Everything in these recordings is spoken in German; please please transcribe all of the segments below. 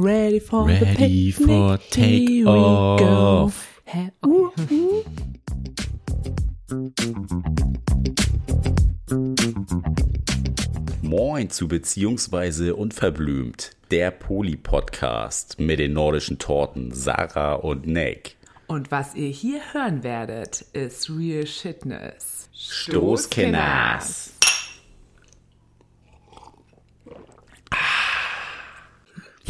Ready for Ready the picnic, for here we go. take-off. Hä? Okay. Moin zu Beziehungsweise Unverblümt, der Poli-Podcast mit den nordischen Torten Sarah und Nick. Und was ihr hier hören werdet, ist Real Shitness. Stoßkenners.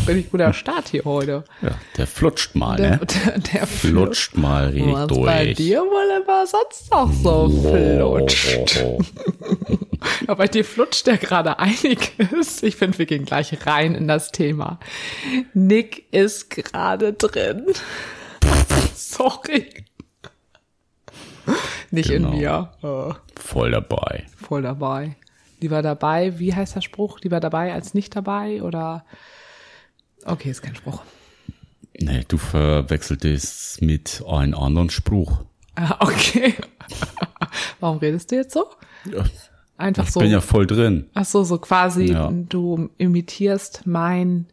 Richtig guter Start hier heute. Ja, der flutscht mal, Der, ne? der, der Flutscht mal richtig Was durch. bei dir wohl immer sonst noch so flutscht. Oh, oh, Aber bei dir flutscht der gerade einiges. Ich finde, wir gehen gleich rein in das Thema. Nick ist gerade drin. Sorry. Nicht Genau. in mir. Äh, Voll dabei. voll dabei. Lieber dabei, wie heißt der Spruch? Lieber dabei als nicht dabei? Oder okay, ist kein Spruch. Nee, du verwechselt es mit einem anderen Spruch. Ah, okay. Warum redest du jetzt so? Einfach ich so. bin ja voll drin. Ach so, so quasi, Ja. du imitierst mein,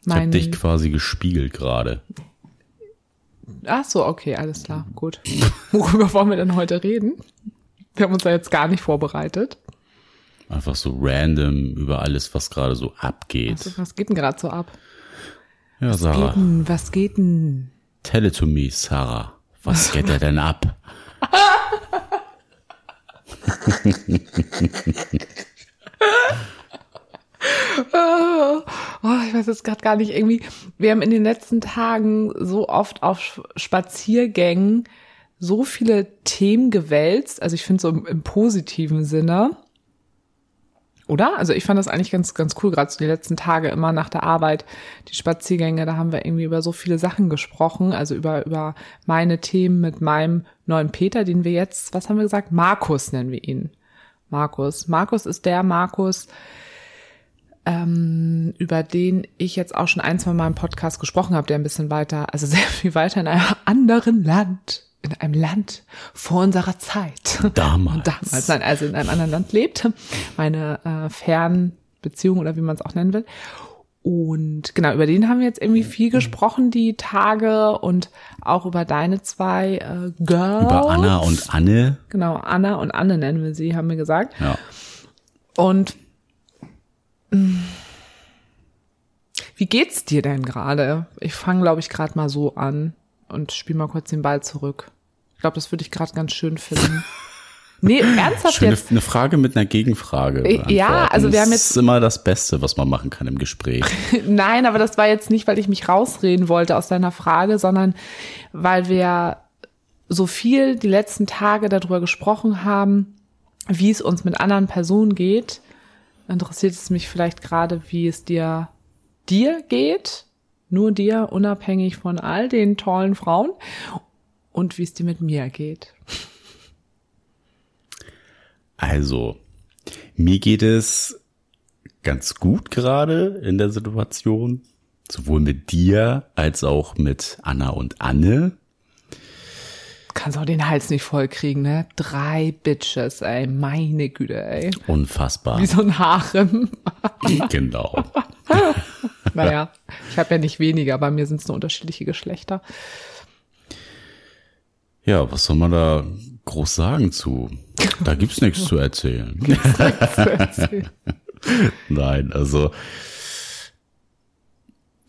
Ich hab mein, dich quasi gespiegelt gerade. ach so, okay, alles klar, gut. Worüber wollen wir denn heute reden? Wir haben uns ja jetzt gar nicht vorbereitet. Einfach so random über alles, was gerade so abgeht. Also, was geht denn gerade so ab? ja, Was Sarah. geht denn, was geht denn? Tell it to me, Sarah. Was geht da denn ab? Oh, ich weiß jetzt gerade gar nicht, irgendwie, wir haben in den letzten Tagen so oft auf Spaziergängen so viele Themen gewälzt, also ich finde so im, im positiven Sinne. Oder? Also ich fand das eigentlich ganz, ganz cool, gerade so die letzten Tage immer nach der Arbeit, die Spaziergänge, da haben wir irgendwie über so viele Sachen gesprochen, also über, über meine Themen mit meinem neuen Peter, den wir jetzt, was haben wir gesagt? Markus nennen wir ihn. Markus. Markus ist der Markus, ähm, über den ich jetzt auch schon ein, zwei Mal im Podcast gesprochen habe, der ein bisschen weiter, also sehr viel weiter in einem anderen Land, in einem Land vor unserer Zeit. Damals. Damals, nein, also in einem anderen Land lebt. Meine äh, Fernbeziehung oder wie man es auch nennen will. Und genau, über den haben wir jetzt irgendwie viel gesprochen, die Tage und auch über deine zwei äh, Girls. Über Anna und Anne. Genau, Anna und Anne nennen wir sie, haben wir gesagt. Ja. Und mh, wie geht's dir denn gerade? Ich fange, glaube ich, gerade mal so an und spiel mal kurz den Ball zurück. Ich glaube, das würde ich gerade ganz schön finden. Nee, ernsthaft Schöne jetzt? eine Frage mit einer Gegenfrage. Äh, ja, also wir haben Das jetzt- ist immer das Beste, was man machen kann im Gespräch. Nein, aber das war jetzt nicht, weil ich mich rausreden wollte aus deiner Frage, sondern weil wir so viel die letzten Tage darüber gesprochen haben, wie es uns mit anderen Personen geht. Interessiert es mich vielleicht gerade, wie es dir dir geht, nur dir, unabhängig von all den tollen Frauen und wie es dir mit mir geht. Also, mir geht es ganz gut gerade in der Situation. Sowohl mit dir als auch mit Anna und Anne. Kannst auch den Hals nicht voll kriegen, ne? Drei Bitches, ey, meine Güte, ey. Unfassbar. Wie so ein Harem. genau. Naja, ich habe ja nicht weniger, bei mir sind es nur unterschiedliche Geschlechter. Ja, was soll man da groß sagen zu? Da gibt's nichts zu erzählen. Nein, also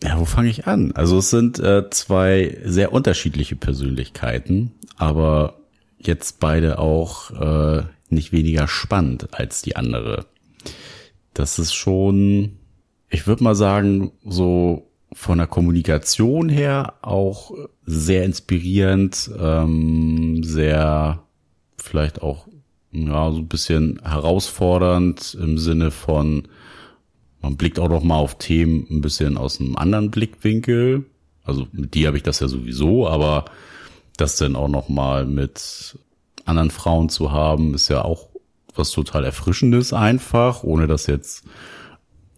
ja, wo fange ich an? Also es sind äh, zwei sehr unterschiedliche Persönlichkeiten, aber jetzt beide auch äh, nicht weniger spannend als die andere. Das ist schon, ich würde mal sagen, so von der Kommunikation her auch sehr inspirierend, ähm, sehr vielleicht auch ja so ein bisschen herausfordernd im Sinne von man blickt auch noch mal auf Themen ein bisschen aus einem anderen Blickwinkel. Also mit dir habe ich das ja sowieso, aber das dann auch noch mal mit anderen Frauen zu haben, ist ja auch was total erfrischendes einfach, ohne das jetzt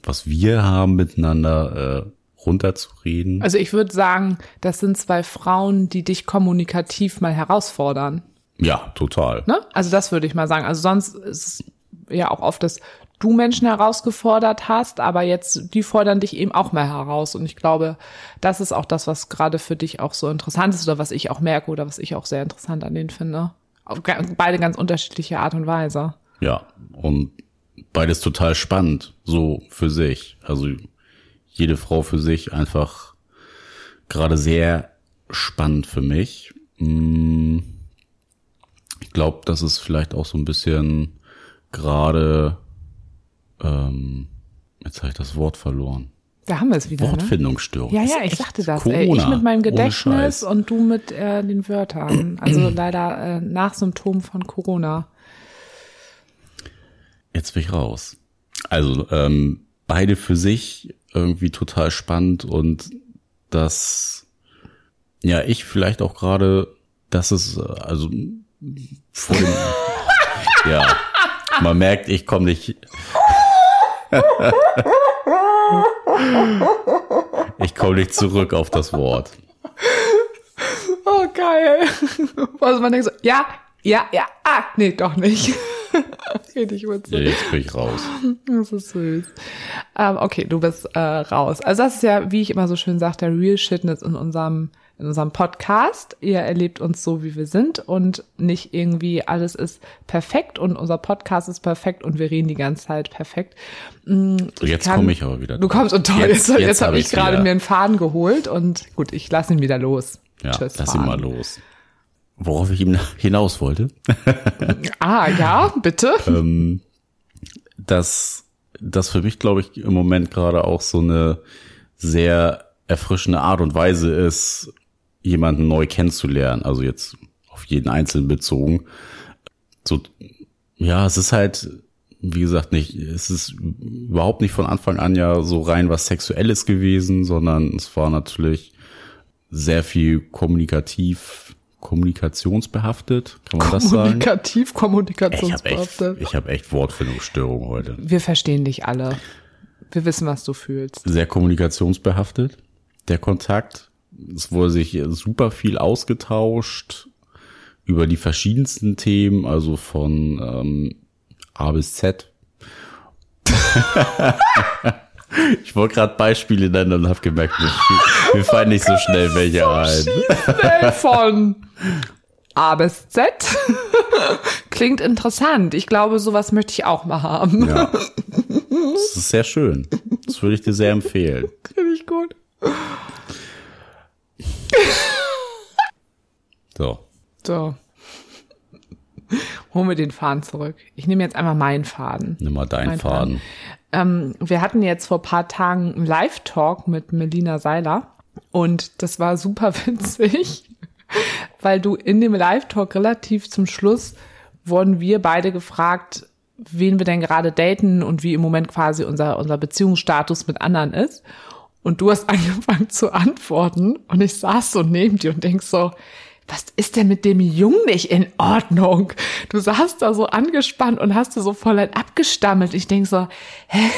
was wir haben miteinander äh, runterzureden. Also ich würde sagen, das sind zwei Frauen, die dich kommunikativ mal herausfordern. ja, total. Ne? Also das würde ich mal sagen. Also sonst ist es ja auch oft das du Menschen herausgefordert hast, aber jetzt, die fordern dich eben auch mal heraus. Und ich glaube, das ist auch das, was gerade für dich auch so interessant ist oder was ich auch merke oder was ich auch sehr interessant an denen finde. Auf beide ganz unterschiedliche Art und Weise. Ja, und beides total spannend, so für sich. Also jede Frau für sich einfach gerade sehr spannend für mich. Mm, ich glaube, das ist vielleicht auch so ein bisschen gerade ähm, jetzt habe ich das Wort verloren. Da haben wir es wieder. Ne? Wortfindungsstörung. Ne? Ja, ja, ich sagte das. Ey, ich mit meinem Gedächtnis und du mit äh, den Wörtern. Also leider äh, Nachsymptom von Corona. Jetzt bin ich raus. Also ähm, beide für sich irgendwie total spannend und das, ja, ich vielleicht auch gerade, dass es also vor dem, ja, man merkt, ich komme nicht ich komme nicht zurück auf das Wort. Oh, geil. Also man denkt so, ja, ja, ja, ah, nee, doch nicht. Richtig witzig. Jetzt bin ich raus. Das ist süß. Ähm, okay, du bist äh, raus. Also das ist ja, wie ich immer so schön sage, der Real Shitness in unserem in unserem Podcast. Ihr erlebt uns so, wie wir sind und nicht irgendwie alles ist perfekt und unser Podcast ist perfekt und wir reden die ganze Zeit perfekt. Mm, ich jetzt komme ich aber wieder. Du kommst und toll, jetzt, jetzt, jetzt habe ich gerade mir einen Faden geholt und gut, ich lasse ihn wieder los. Ja, Tschüss, lass Faden. ihn mal los. Worauf ich ihm hinaus wollte. ah, ja, bitte. ähm, dass das für mich, glaube ich, im Moment gerade auch so eine sehr erfrischende Art und Weise ist, jemanden neu kennenzulernen, also jetzt auf jeden Einzelnen bezogen. So, ja, es ist halt, wie gesagt, nicht, es ist überhaupt nicht von Anfang an ja so rein was Sexuelles gewesen, sondern es war natürlich sehr viel kommunikativ, kommunikationsbehaftet, kann man das sagen? Kommunikativ, kommunikationsbehaftet. Ich habe echt, hab echt Wortfindungsstörung heute. Wir verstehen dich alle. Wir wissen, was du fühlst. Sehr kommunikationsbehaftet, der Kontakt. Es wurde sich super viel ausgetauscht über die verschiedensten Themen, also von ähm, A bis Z. ich wollte gerade Beispiele nennen und habe gemerkt, mir, mir fallen nicht so schnell welche ein. Schnell von A bis Z. Klingt interessant. Ich glaube, sowas möchte ich auch mal haben. Ja. Das ist sehr schön. Das würde ich dir sehr empfehlen. Finde ich gut. so. So. Holen wir den Faden zurück. Ich nehme jetzt einmal meinen Faden. Nimm mal deinen Faden. Faden. Ähm, wir hatten jetzt vor paar Tagen einen Live-Talk mit Melina Seiler und das war super witzig, weil du in dem Live-Talk relativ zum Schluss wurden wir beide gefragt, wen wir denn gerade daten und wie im Moment quasi unser, unser Beziehungsstatus mit anderen ist. Und du hast angefangen zu antworten und ich saß so neben dir und denk so, was ist denn mit dem Jungen nicht in Ordnung? Du saßt da so angespannt und hast du so voll abgestammelt. Ich denk so, hä?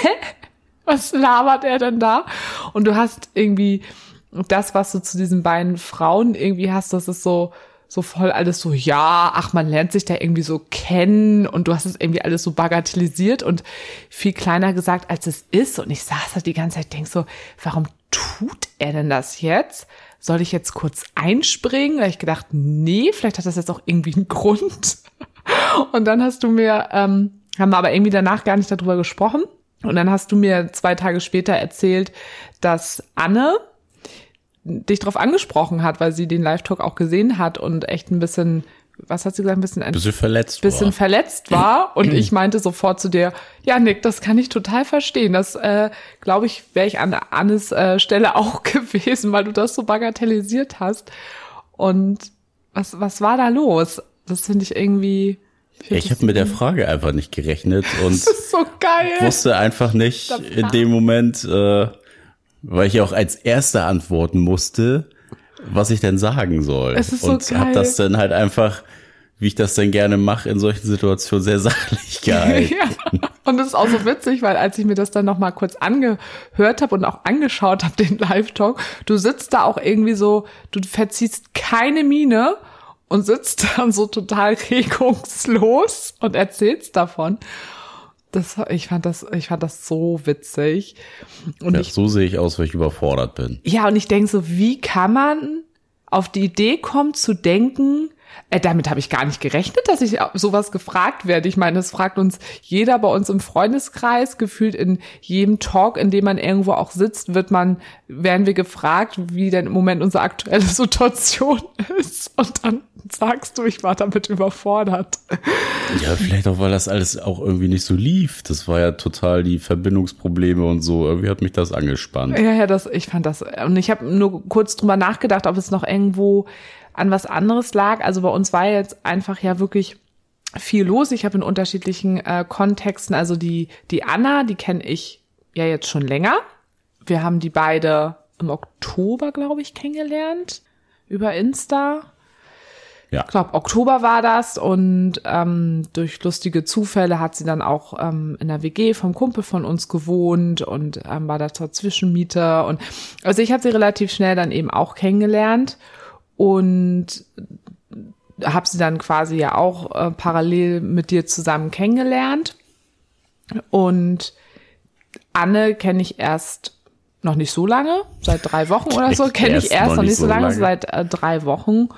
Was labert er denn da? Und du hast irgendwie das, was du zu diesen beiden Frauen irgendwie hast, das ist so, so voll alles so, ja, ach, man lernt sich da irgendwie so kennen und du hast es irgendwie alles so bagatellisiert und viel kleiner gesagt, als es ist. Und ich saß da die ganze Zeit, denk so, warum tut er denn das jetzt? Soll ich jetzt kurz einspringen? Da ich gedacht, nee, vielleicht hat das jetzt auch irgendwie einen Grund. Und dann hast du mir, ähm, haben wir aber irgendwie danach gar nicht darüber gesprochen. Und dann hast du mir zwei Tage später erzählt, dass Anne, dich drauf angesprochen hat, weil sie den Live-Talk auch gesehen hat und echt ein bisschen, was hat sie gesagt, ein bisschen, ein bisschen verletzt bisschen war. verletzt war. Und ich meinte sofort zu dir, ja, Nick, das kann ich total verstehen. Das, äh, glaube ich, wäre ich an Annes äh, Stelle auch gewesen, weil du das so bagatellisiert hast. Und was, was war da los? Das finde ich irgendwie. Ich habe mit der Frage einfach nicht gerechnet und so wusste einfach nicht in dem Moment, äh, weil ich auch als Erster antworten musste, was ich denn sagen soll. Es ist so und habe das dann halt einfach, wie ich das denn gerne mache, in solchen Situationen sehr sachlich gehalten. ja. Und es ist auch so witzig, weil als ich mir das dann noch mal kurz angehört habe und auch angeschaut habe, den Live-Talk, du sitzt da auch irgendwie so, du verziehst keine Miene und sitzt dann so total regungslos und erzählst davon. Das, ich fand das, ich fand das so witzig. Und Ja, ich, so sehe ich aus, weil ich überfordert bin. ja, und ich denke so, wie kann man auf die Idee kommen zu denken, äh, damit habe ich gar nicht gerechnet, dass ich sowas gefragt werde. Ich meine, das fragt uns jeder bei uns im Freundeskreis, gefühlt in jedem Talk, in dem man irgendwo auch sitzt, wird man, werden wir gefragt, wie denn im Moment unsere aktuelle Situation ist. Und dann sagst du, ich war damit überfordert. Ja, vielleicht auch, weil das alles auch irgendwie nicht so lief. Das war ja total die Verbindungsprobleme und so. Irgendwie hat mich das angespannt. Ja, ja, das, ich fand das. Und ich habe nur kurz drüber nachgedacht, ob es noch irgendwo an was anderes lag. Also bei uns war jetzt einfach ja wirklich viel los. Ich habe in unterschiedlichen äh, Kontexten, also die, die Anna, die kenne ich ja jetzt schon länger. Wir haben die beide im Oktober, glaube ich, kennengelernt. Über Insta. Ja. Ich glaube, Oktober war das und ähm, durch lustige Zufälle hat sie dann auch ähm, in der WG vom Kumpel von uns gewohnt und ähm, war da zur Zwischenmiete und also ich habe sie relativ schnell dann eben auch kennengelernt und habe sie dann quasi ja auch äh, parallel mit dir zusammen kennengelernt und Anne kenne ich erst noch nicht so lange, seit drei Wochen oder so, kenne ich erst noch nicht so lange, seit äh, drei Wochen.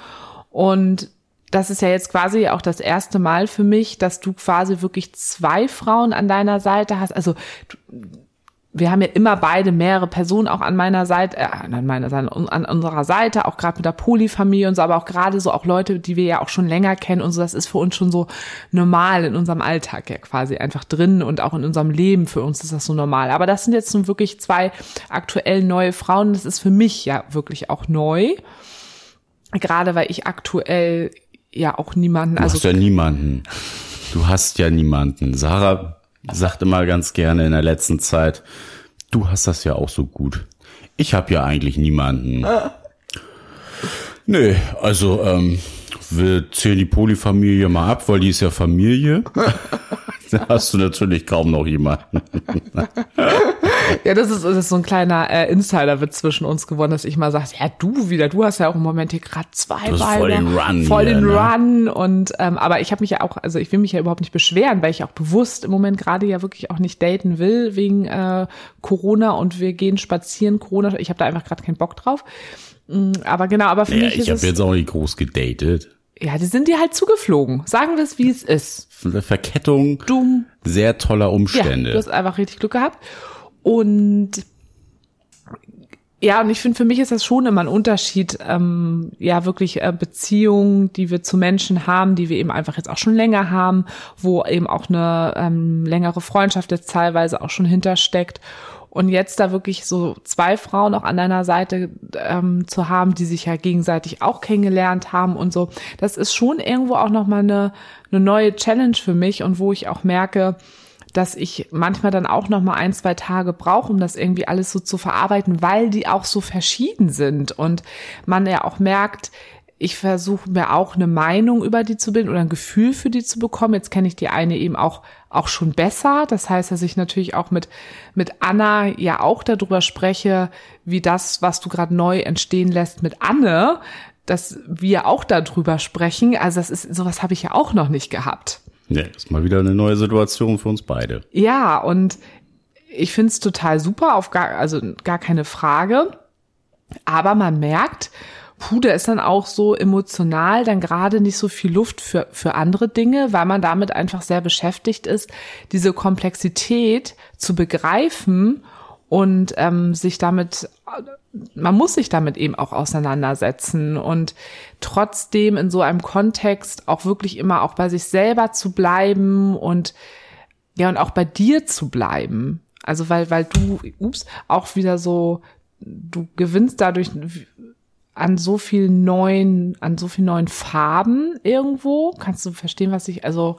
Und das ist ja jetzt quasi auch das erste Mal für mich, dass du quasi wirklich zwei Frauen an deiner Seite hast. Also du, wir haben ja immer beide mehrere Personen auch an meiner Seite, äh, an meiner Seite, an unserer Seite, auch gerade mit der Polyfamilie und so, aber auch gerade so auch Leute, die wir ja auch schon länger kennen und so, das ist für uns schon so normal in unserem Alltag ja quasi einfach drin und auch in unserem Leben für uns ist das so normal. Aber das sind jetzt nun wirklich zwei aktuell neue Frauen, das ist für mich ja wirklich auch neu. Gerade weil ich aktuell ja auch niemanden, Du also hast ja niemanden. Du hast ja niemanden. Sarah sagt immer ganz gerne in der letzten Zeit, du hast das ja auch so gut. Ich habe ja eigentlich niemanden. Nö, also ähm, wir zählen die Polyfamilie mal ab, weil die ist ja Familie. da hast du natürlich kaum noch jemanden. Ja, das ist, das ist so ein kleiner äh, Insider-Witz zwischen uns geworden, dass ich mal sage, ja, du wieder, du hast ja auch im Moment hier gerade zwei Du Beine, voll den Run voll hier, den ne? Run und ähm, aber ich habe mich ja auch, also ich will mich ja überhaupt nicht beschweren, weil ich auch bewusst im Moment gerade ja wirklich auch nicht daten will wegen äh, Corona und wir gehen spazieren, Corona, ich habe da einfach gerade keinen Bock drauf. Mm, Aber genau, aber für Ja, mich ich ist habe es, jetzt auch nicht groß gedatet. Ja, die sind dir halt zugeflogen. Sagen wir es, wie es ist. Eine Verkettung Du sehr toller Ja, Umstände. du hast einfach richtig Glück gehabt. Und ja, und ich finde, für mich ist das schon immer ein Unterschied, ähm, ja, wirklich äh, Beziehungen, die wir zu Menschen haben, die wir eben einfach jetzt auch schon länger haben, wo eben auch eine ähm, längere Freundschaft jetzt teilweise auch schon hintersteckt. Und jetzt da wirklich so zwei Frauen auch an deiner Seite ähm, zu haben, die sich ja gegenseitig auch kennengelernt haben und so, das ist schon irgendwo auch nochmal eine, eine neue Challenge für mich und wo ich auch merke, dass ich manchmal dann auch noch mal ein, zwei Tage brauche, um das irgendwie alles so zu verarbeiten, weil die auch so verschieden sind. Und man ja auch merkt, ich versuche mir auch eine Meinung über die zu bilden oder ein Gefühl für die zu bekommen. Jetzt kenne ich die eine eben auch auch schon besser. Das heißt, dass ich natürlich auch mit mit Anna ja auch darüber spreche, wie das, was du gerade neu entstehen lässt mit Anne, dass wir auch darüber sprechen. Also das ist sowas habe ich ja auch noch nicht gehabt. Ja, ist mal wieder eine neue Situation für uns beide. Ja, und ich find's total super, auf gar, also gar keine Frage. Aber man merkt, puh, da ist dann auch so emotional dann gerade nicht so viel Luft für, für andere Dinge, weil man damit einfach sehr beschäftigt ist, diese Komplexität zu begreifen und ähm, sich damit, man muss sich damit eben auch auseinandersetzen und trotzdem in so einem Kontext auch wirklich immer auch bei sich selber zu bleiben und ja, und auch bei dir zu bleiben. Also weil, weil du, ups, auch wieder so, du gewinnst dadurch an so vielen neuen, an so vielen neuen Farben irgendwo. Kannst du verstehen, was ich, also,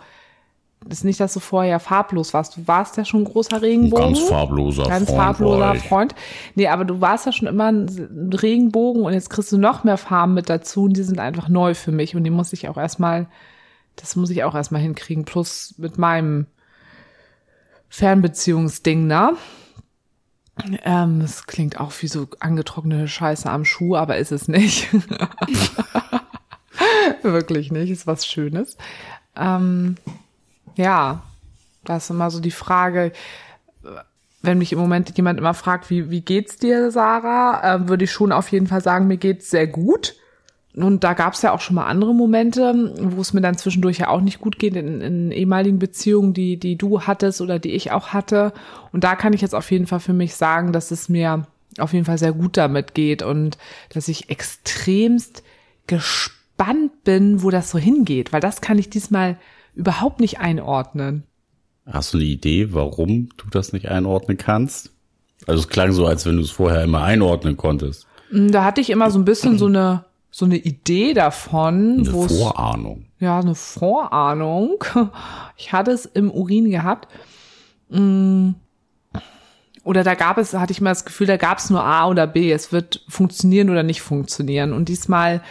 das ist nicht, dass du vorher farblos warst. Du warst ja schon ein großer Regenbogen. Ganz farbloser Ganz Freund farbloser. Freund. Nee, aber du warst ja schon immer ein Regenbogen und jetzt kriegst du noch mehr Farben mit dazu und die sind einfach neu für mich und die muss ich auch erstmal, das muss ich auch erstmal hinkriegen. Plus mit meinem Fernbeziehungsding, ne? Ähm, das klingt auch wie so angetrocknete Scheiße am Schuh, aber ist es nicht. Wirklich nicht, ist was Schönes. Ähm, ja, Das ist immer so die Frage, wenn mich im Moment jemand immer fragt, wie, wie geht's dir, Sarah, äh, würde ich schon auf jeden Fall sagen, mir geht's sehr gut. Und da gab es ja auch schon mal andere Momente, wo es mir dann zwischendurch ja auch nicht gut geht in, in ehemaligen Beziehungen, die, die du hattest oder die ich auch hatte. Und da kann ich jetzt auf jeden Fall für mich sagen, dass es mir auf jeden Fall sehr gut damit geht und dass ich extremst gespannt bin, wo das so hingeht, weil das kann ich diesmal überhaupt nicht einordnen. Hast du eine Idee, warum du das nicht einordnen kannst? Also es klang so, als wenn du es vorher immer einordnen konntest. Da hatte ich immer so ein bisschen so eine so eine Idee davon. Eine Vorahnung. Ja, eine Vorahnung. Ich hatte es im Urin gehabt. Mm. Oder da gab es, hatte ich mal das Gefühl, da gab es nur A oder B. Es wird funktionieren oder nicht funktionieren. Und diesmal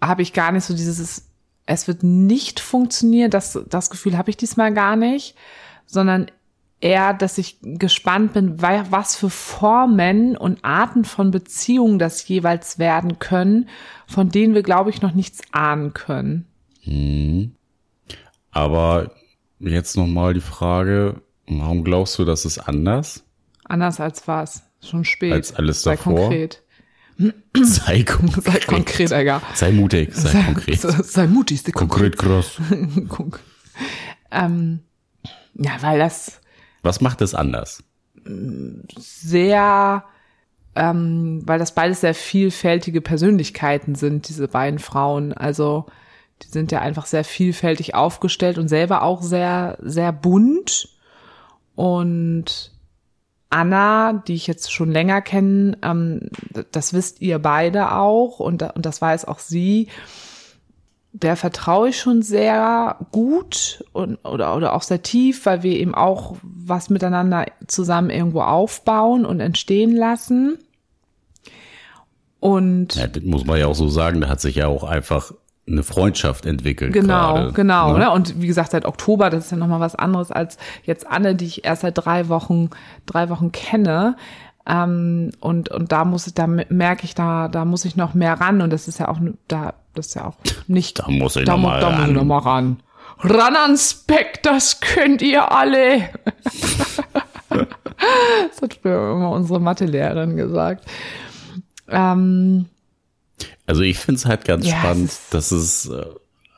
habe ich gar nicht so dieses, es wird nicht funktionieren. Das, das Gefühl habe ich diesmal gar nicht, sondern eher, dass ich gespannt bin, was für Formen und Arten von Beziehungen das jeweils werden können, von denen wir, glaube ich, noch nichts ahnen können. Hm. Aber jetzt nochmal die Frage, warum glaubst du, das ist anders? Anders als was? Schon spät. Als alles davor? Sei konkret. Sei konkret. Sei konkret, Alter. Sei mutig, sei, sei konkret. Sei, sei mutig, sei konkret. Konkret groß. ähm, ja, weil das was macht es anders? Sehr, ähm, weil das beides sehr vielfältige Persönlichkeiten sind, diese beiden Frauen. Also die sind ja einfach sehr vielfältig aufgestellt und selber auch sehr, sehr bunt. Und Anna, die ich jetzt schon länger kenne, ähm, das wisst ihr beide auch und, und das weiß auch sie, der vertraue ich schon sehr gut und, oder, oder auch sehr tief, weil wir eben auch was miteinander zusammen irgendwo aufbauen und entstehen lassen. Und ja, das muss man ja auch so sagen, da hat sich ja auch einfach eine Freundschaft entwickelt. Genau, grade, genau. Ne? Und wie gesagt, seit Oktober, das ist ja nochmal was anderes als jetzt Anne, die ich erst seit drei Wochen, drei Wochen kenne. Ähm, und, und da muss ich, da merke ich, da, da muss ich noch mehr ran. Und das ist ja auch, da das ist ja auch nicht. Da muss ich da, noch mal da ran. muss ich noch mal ran. Ran ans Speck, das könnt ihr alle. das hat früher immer unsere Mathelehrerin gesagt. Ähm, also ich finde es halt ganz ja, spannend, es dass es äh,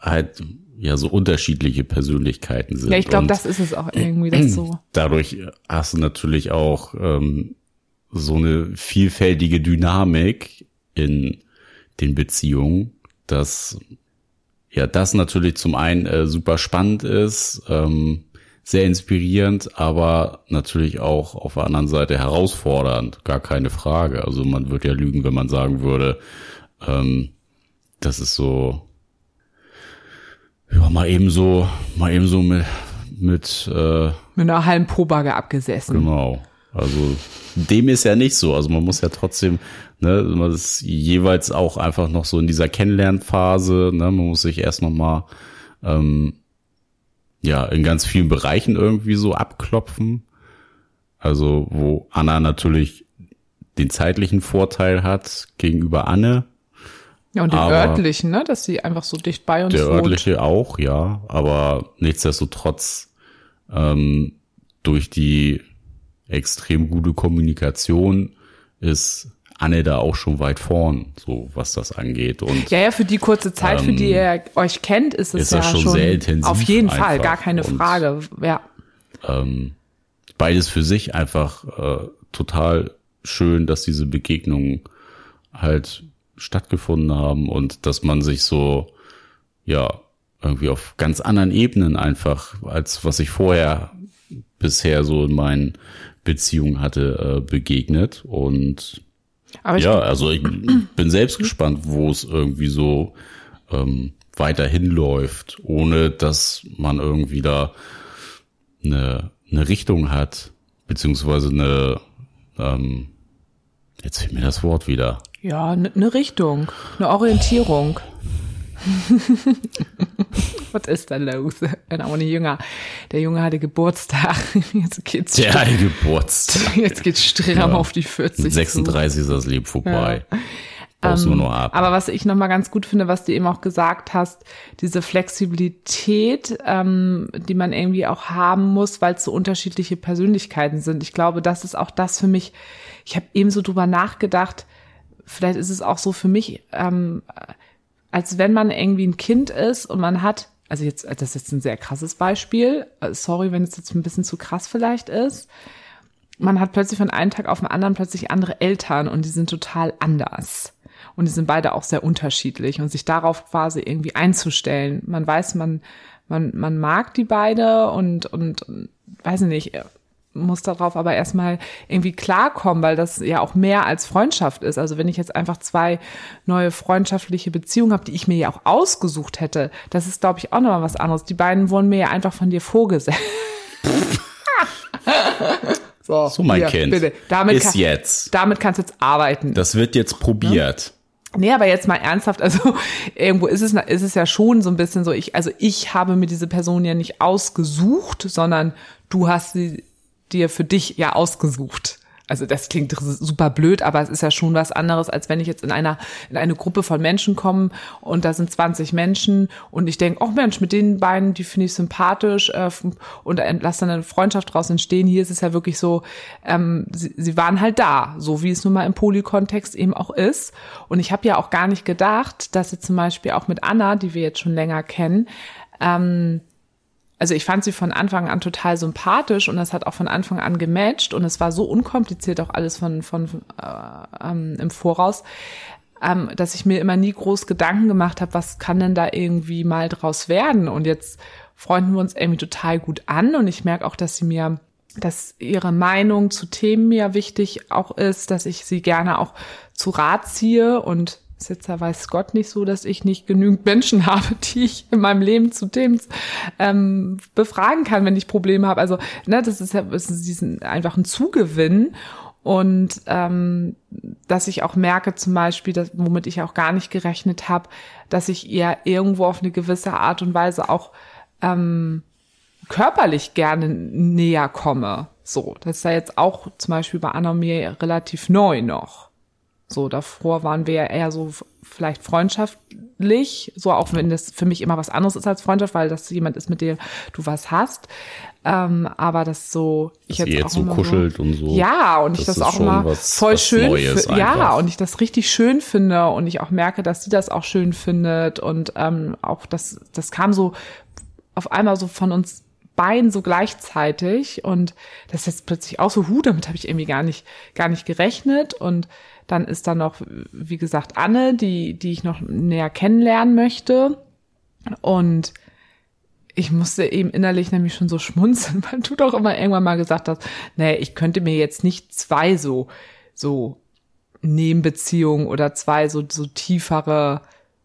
halt ja so unterschiedliche Persönlichkeiten sind. Ja, ich glaube, das ist es auch irgendwie das so. Dadurch hast du natürlich auch ähm, so eine vielfältige Dynamik in den Beziehungen dass ja das natürlich zum einen äh, super spannend ist, ähm, sehr inspirierend, aber natürlich auch auf der anderen Seite herausfordernd, gar keine Frage. Also man würde ja lügen, wenn man sagen würde, ähm, das ist so, ja, mal eben so, mal eben so mit, mit, äh, mit einer halben Probage abgesessen. Genau. Also dem ist ja nicht so. Also man muss ja trotzdem, ne, man ist jeweils auch einfach noch so in dieser Kennenlernphase, ne, man muss sich erst noch mal ähm, ja in ganz vielen Bereichen irgendwie so abklopfen. Also wo Anna natürlich den zeitlichen Vorteil hat gegenüber Anne. Ja, und den örtlichen, ne, dass sie einfach so dicht bei uns Der wohnt. örtliche auch, ja, aber nichtsdestotrotz ähm, durch die extrem gute Kommunikation ist Anne da auch schon weit vorn, so was das angeht. Und ja, ja, für die kurze Zeit, ähm, für die ihr euch kennt, ist es ist ja schon, sehr intensiv. Auf jeden Fall, gar keine Frage. Ja. Ähm, beides für sich einfach äh, total schön, dass diese Begegnungen halt stattgefunden haben und dass man sich so ja irgendwie auf ganz anderen Ebenen einfach als was ich vorher bisher so in meinen Beziehungen hatte, äh, begegnet. Und ja, also ich bin selbst gespannt, wo es irgendwie so ähm, weiterhin läuft, ohne dass man irgendwie da eine, eine Richtung hat, beziehungsweise eine, ähm, jetzt fehlt mir das Wort wieder. Ja, eine ne Richtung, eine Orientierung. Was ist da los? Genau, eine Jünger. Der Junge hatte Geburtstag. Jetzt geht's Der hatte Geburtstag. Jetzt geht's stramm ja. auf die 40. 36 ist das Leben vorbei. Ja. baust ähm, nur ab. Aber was ich nochmal ganz gut finde, was du eben auch gesagt hast, diese Flexibilität, ähm, die man irgendwie auch haben muss, weil es so unterschiedliche Persönlichkeiten sind. Ich glaube, das ist auch das für mich. Ich habe eben so drüber nachgedacht, vielleicht ist es auch so für mich, ähm, als wenn man irgendwie ein Kind ist und man hat also jetzt, das ist jetzt ein sehr krasses Beispiel. Äh, sorry, wenn es jetzt ein bisschen zu krass vielleicht ist man hat plötzlich von einem Tag auf den anderen plötzlich andere Eltern und die sind total anders. Und die sind beide auch sehr unterschiedlich und sich darauf quasi irgendwie einzustellen. Man weiß, man, man, man mag die beide und, und, weiß ich nicht, muss darauf aber erstmal irgendwie klarkommen, weil das ja auch mehr als Freundschaft ist. Also wenn ich jetzt einfach zwei neue freundschaftliche Beziehungen habe, die ich mir ja auch ausgesucht hätte, das ist, glaube ich, auch nochmal was anderes. Die beiden wurden mir ja einfach von dir vorgesetzt. So, so mein hier, Kind. Bitte. Damit ist kann, jetzt. Damit kannst du jetzt arbeiten. Das wird jetzt probiert. Ja? Nee, aber jetzt mal ernsthaft, also irgendwo ist es, ist es ja schon so ein bisschen so, ich, also ich habe mir diese Person ja nicht ausgesucht, sondern du hast sie dir für dich ja ausgesucht. Also das klingt super blöd, aber es ist ja schon was anderes, als wenn ich jetzt in einer in eine Gruppe von Menschen komme und da sind 20 Menschen und ich denke, oh Mensch, mit den beiden, die finde ich sympathisch äh, und lass dann eine Freundschaft draus entstehen. Hier ist es ja wirklich so, ähm, sie, sie waren halt da, so wie es nun mal im Polykontext eben auch ist. Und ich habe ja auch gar nicht gedacht, dass sie zum Beispiel auch mit Anna, die wir jetzt schon länger kennen, ähm, also ich fand sie von Anfang an total sympathisch und das hat auch von Anfang an gematcht und es war so unkompliziert auch alles von, von äh, ähm, im Voraus, ähm, dass ich mir immer nie groß Gedanken gemacht habe, was kann denn da irgendwie mal draus werden? Und jetzt freunden wir uns irgendwie total gut an und ich merke auch, dass sie mir dass ihre Meinung zu Themen mir wichtig auch ist, dass ich sie gerne auch zu Rat ziehe und ist jetzt ja weiß Gott nicht so, dass ich nicht genügend Menschen habe, die ich in meinem Leben zu dem ähm, befragen kann, wenn ich Probleme habe. Also, ne, das ist ja das ist diesen einfach ein Zugewinn. Und ähm, dass ich auch merke, zum Beispiel, dass, womit ich auch gar nicht gerechnet habe, dass ich ihr irgendwo auf eine gewisse Art und Weise auch ähm, körperlich gerne näher komme. So, das ist ja jetzt auch zum Beispiel bei Anna mir relativ neu noch. So, davor waren wir ja eher so vielleicht freundschaftlich, so auch wenn das für mich immer was anderes ist als Freundschaft, weil das jemand ist, mit dem du was hast. Ähm, aber das so, ich jetzt, jetzt auch so kuschelt so, und so. Ja, und ich das, auch immer was, voll was schön finde. Ja, und ich das richtig schön finde und ich auch merke, dass sie das auch schön findet und ähm, auch das, das kam so auf einmal so von uns beiden so gleichzeitig und das ist jetzt plötzlich auch so, hu, damit habe ich irgendwie gar nicht, gar nicht gerechnet und dann ist da noch, wie gesagt, Anne, die, die ich noch näher kennenlernen möchte. Und ich musste eben innerlich nämlich schon so schmunzeln, weil du doch immer irgendwann mal gesagt hast, nee, ich könnte mir jetzt nicht zwei so, so Nebenbeziehungen oder zwei so, so tiefere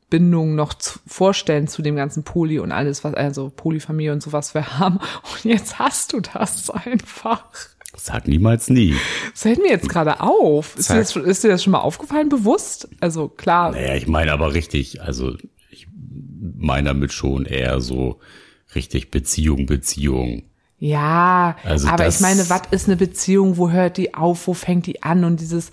Bindungen noch zu, vorstellen zu dem ganzen Poly und alles, was, also Polyfamilie und sowas wir haben. Und jetzt hast du das einfach. Sag niemals nie. Das fällt mir jetzt gerade auf. Ist dir, das, ist dir, das, schon mal aufgefallen, bewusst? Also klar. Naja, ich meine aber richtig, also ich meine damit schon eher so richtig Beziehung, Beziehung. Ja, also aber ich meine, was ist eine Beziehung? Wo hört die auf? Wo fängt die an? Und dieses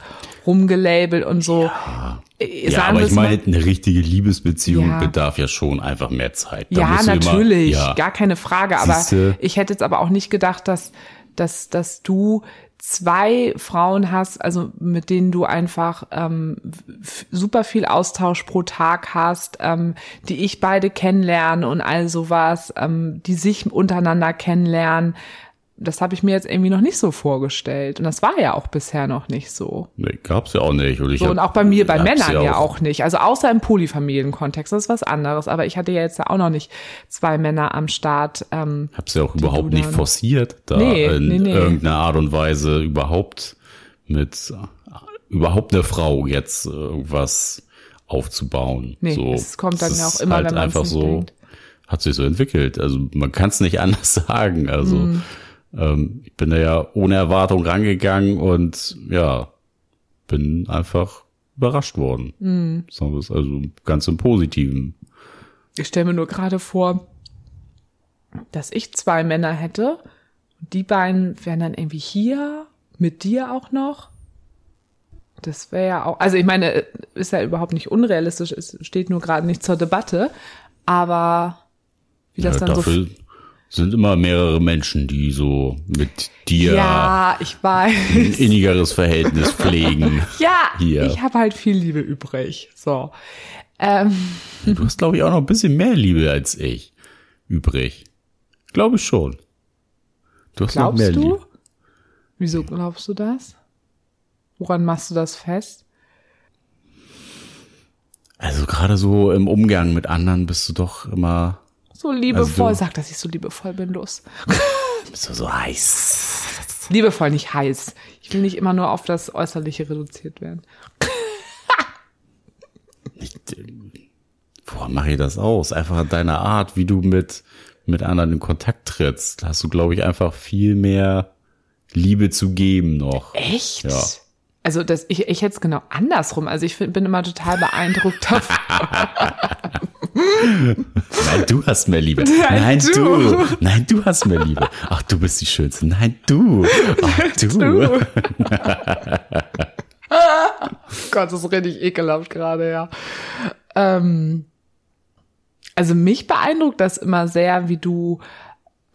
rumgelabelt und so. Ja, ja aber ich meine, eine richtige Liebesbeziehung ja. bedarf ja schon einfach mehr Zeit. Da ja, natürlich, immer, ja. gar keine Frage. Aber Siehste? ich hätte jetzt aber auch nicht gedacht, dass dass, dass du zwei Frauen hast, also mit denen du einfach ähm, super viel Austausch pro Tag hast, ähm, die ich beide kennenlerne und all sowas, ähm, die sich untereinander kennenlernen, das habe ich mir jetzt irgendwie noch nicht so vorgestellt. Und das war ja auch bisher noch nicht so. Nee, gab's ja auch nicht. Und, ich so, hab, und auch bei mir, bei Männern ja auch. auch. nicht. Also außer im Polyfamilienkontext, das ist was anderes. Aber ich hatte ja jetzt auch noch nicht zwei Männer am Start. Ähm, Hab's ja auch überhaupt nicht forciert, da nee, in nee, nee. irgendeiner Art und Weise überhaupt mit überhaupt eine Frau jetzt irgendwas aufzubauen. Nee, so, es kommt dann ja auch immer, halt wenn man einfach so, denkt. hat sich so entwickelt. Also man kann es nicht anders sagen. Also mm ähm, ich bin da ja ohne Erwartung rangegangen und ja, bin einfach überrascht worden. Mhm. Also ganz im Positiven. Ich stelle mir nur gerade vor, dass ich zwei Männer hätte. Die beiden wären dann irgendwie hier, mit dir auch noch. Das wäre ja auch, also ich meine, ist ja überhaupt nicht unrealistisch, es steht nur gerade nicht zur Debatte, aber wie das Ja, dann so. Sind immer mehrere Menschen, die so mit dir Ja, ich weiß. ein innigeres Verhältnis pflegen. Ja, Hier. ich habe halt viel Liebe übrig. So. Ähm, Du hast, glaube ich, auch noch ein bisschen mehr Liebe als ich übrig. Glaube ich schon. Du hast noch glaubst mehr du? Liebe. Wieso glaubst du das? Woran machst du das fest? Also gerade so im Umgang mit anderen bist du doch immer So liebevoll. Also Sag, dass ich so liebevoll bin, los. bist du so heiß. Liebevoll, nicht heiß. Ich will nicht immer nur auf das Äußerliche reduziert werden. Ich, woran mache ich das aus? Einfach deine Art, wie du mit, mit anderen in Kontakt trittst. Da hast du, glaube ich, einfach viel mehr Liebe zu geben noch. Echt? Ja. Also das, ich, ich hätte es genau andersrum. Also ich find, bin immer total beeindruckt davon. Nein, du hast mehr Liebe. Nein, Nein, du. du. Nein, du hast mehr Liebe. Ach, du bist die Schönste. Nein, du. Ach, du. Du. Gott, das ist richtig ekelhaft gerade, ja. Ähm, also mich beeindruckt das immer sehr, wie du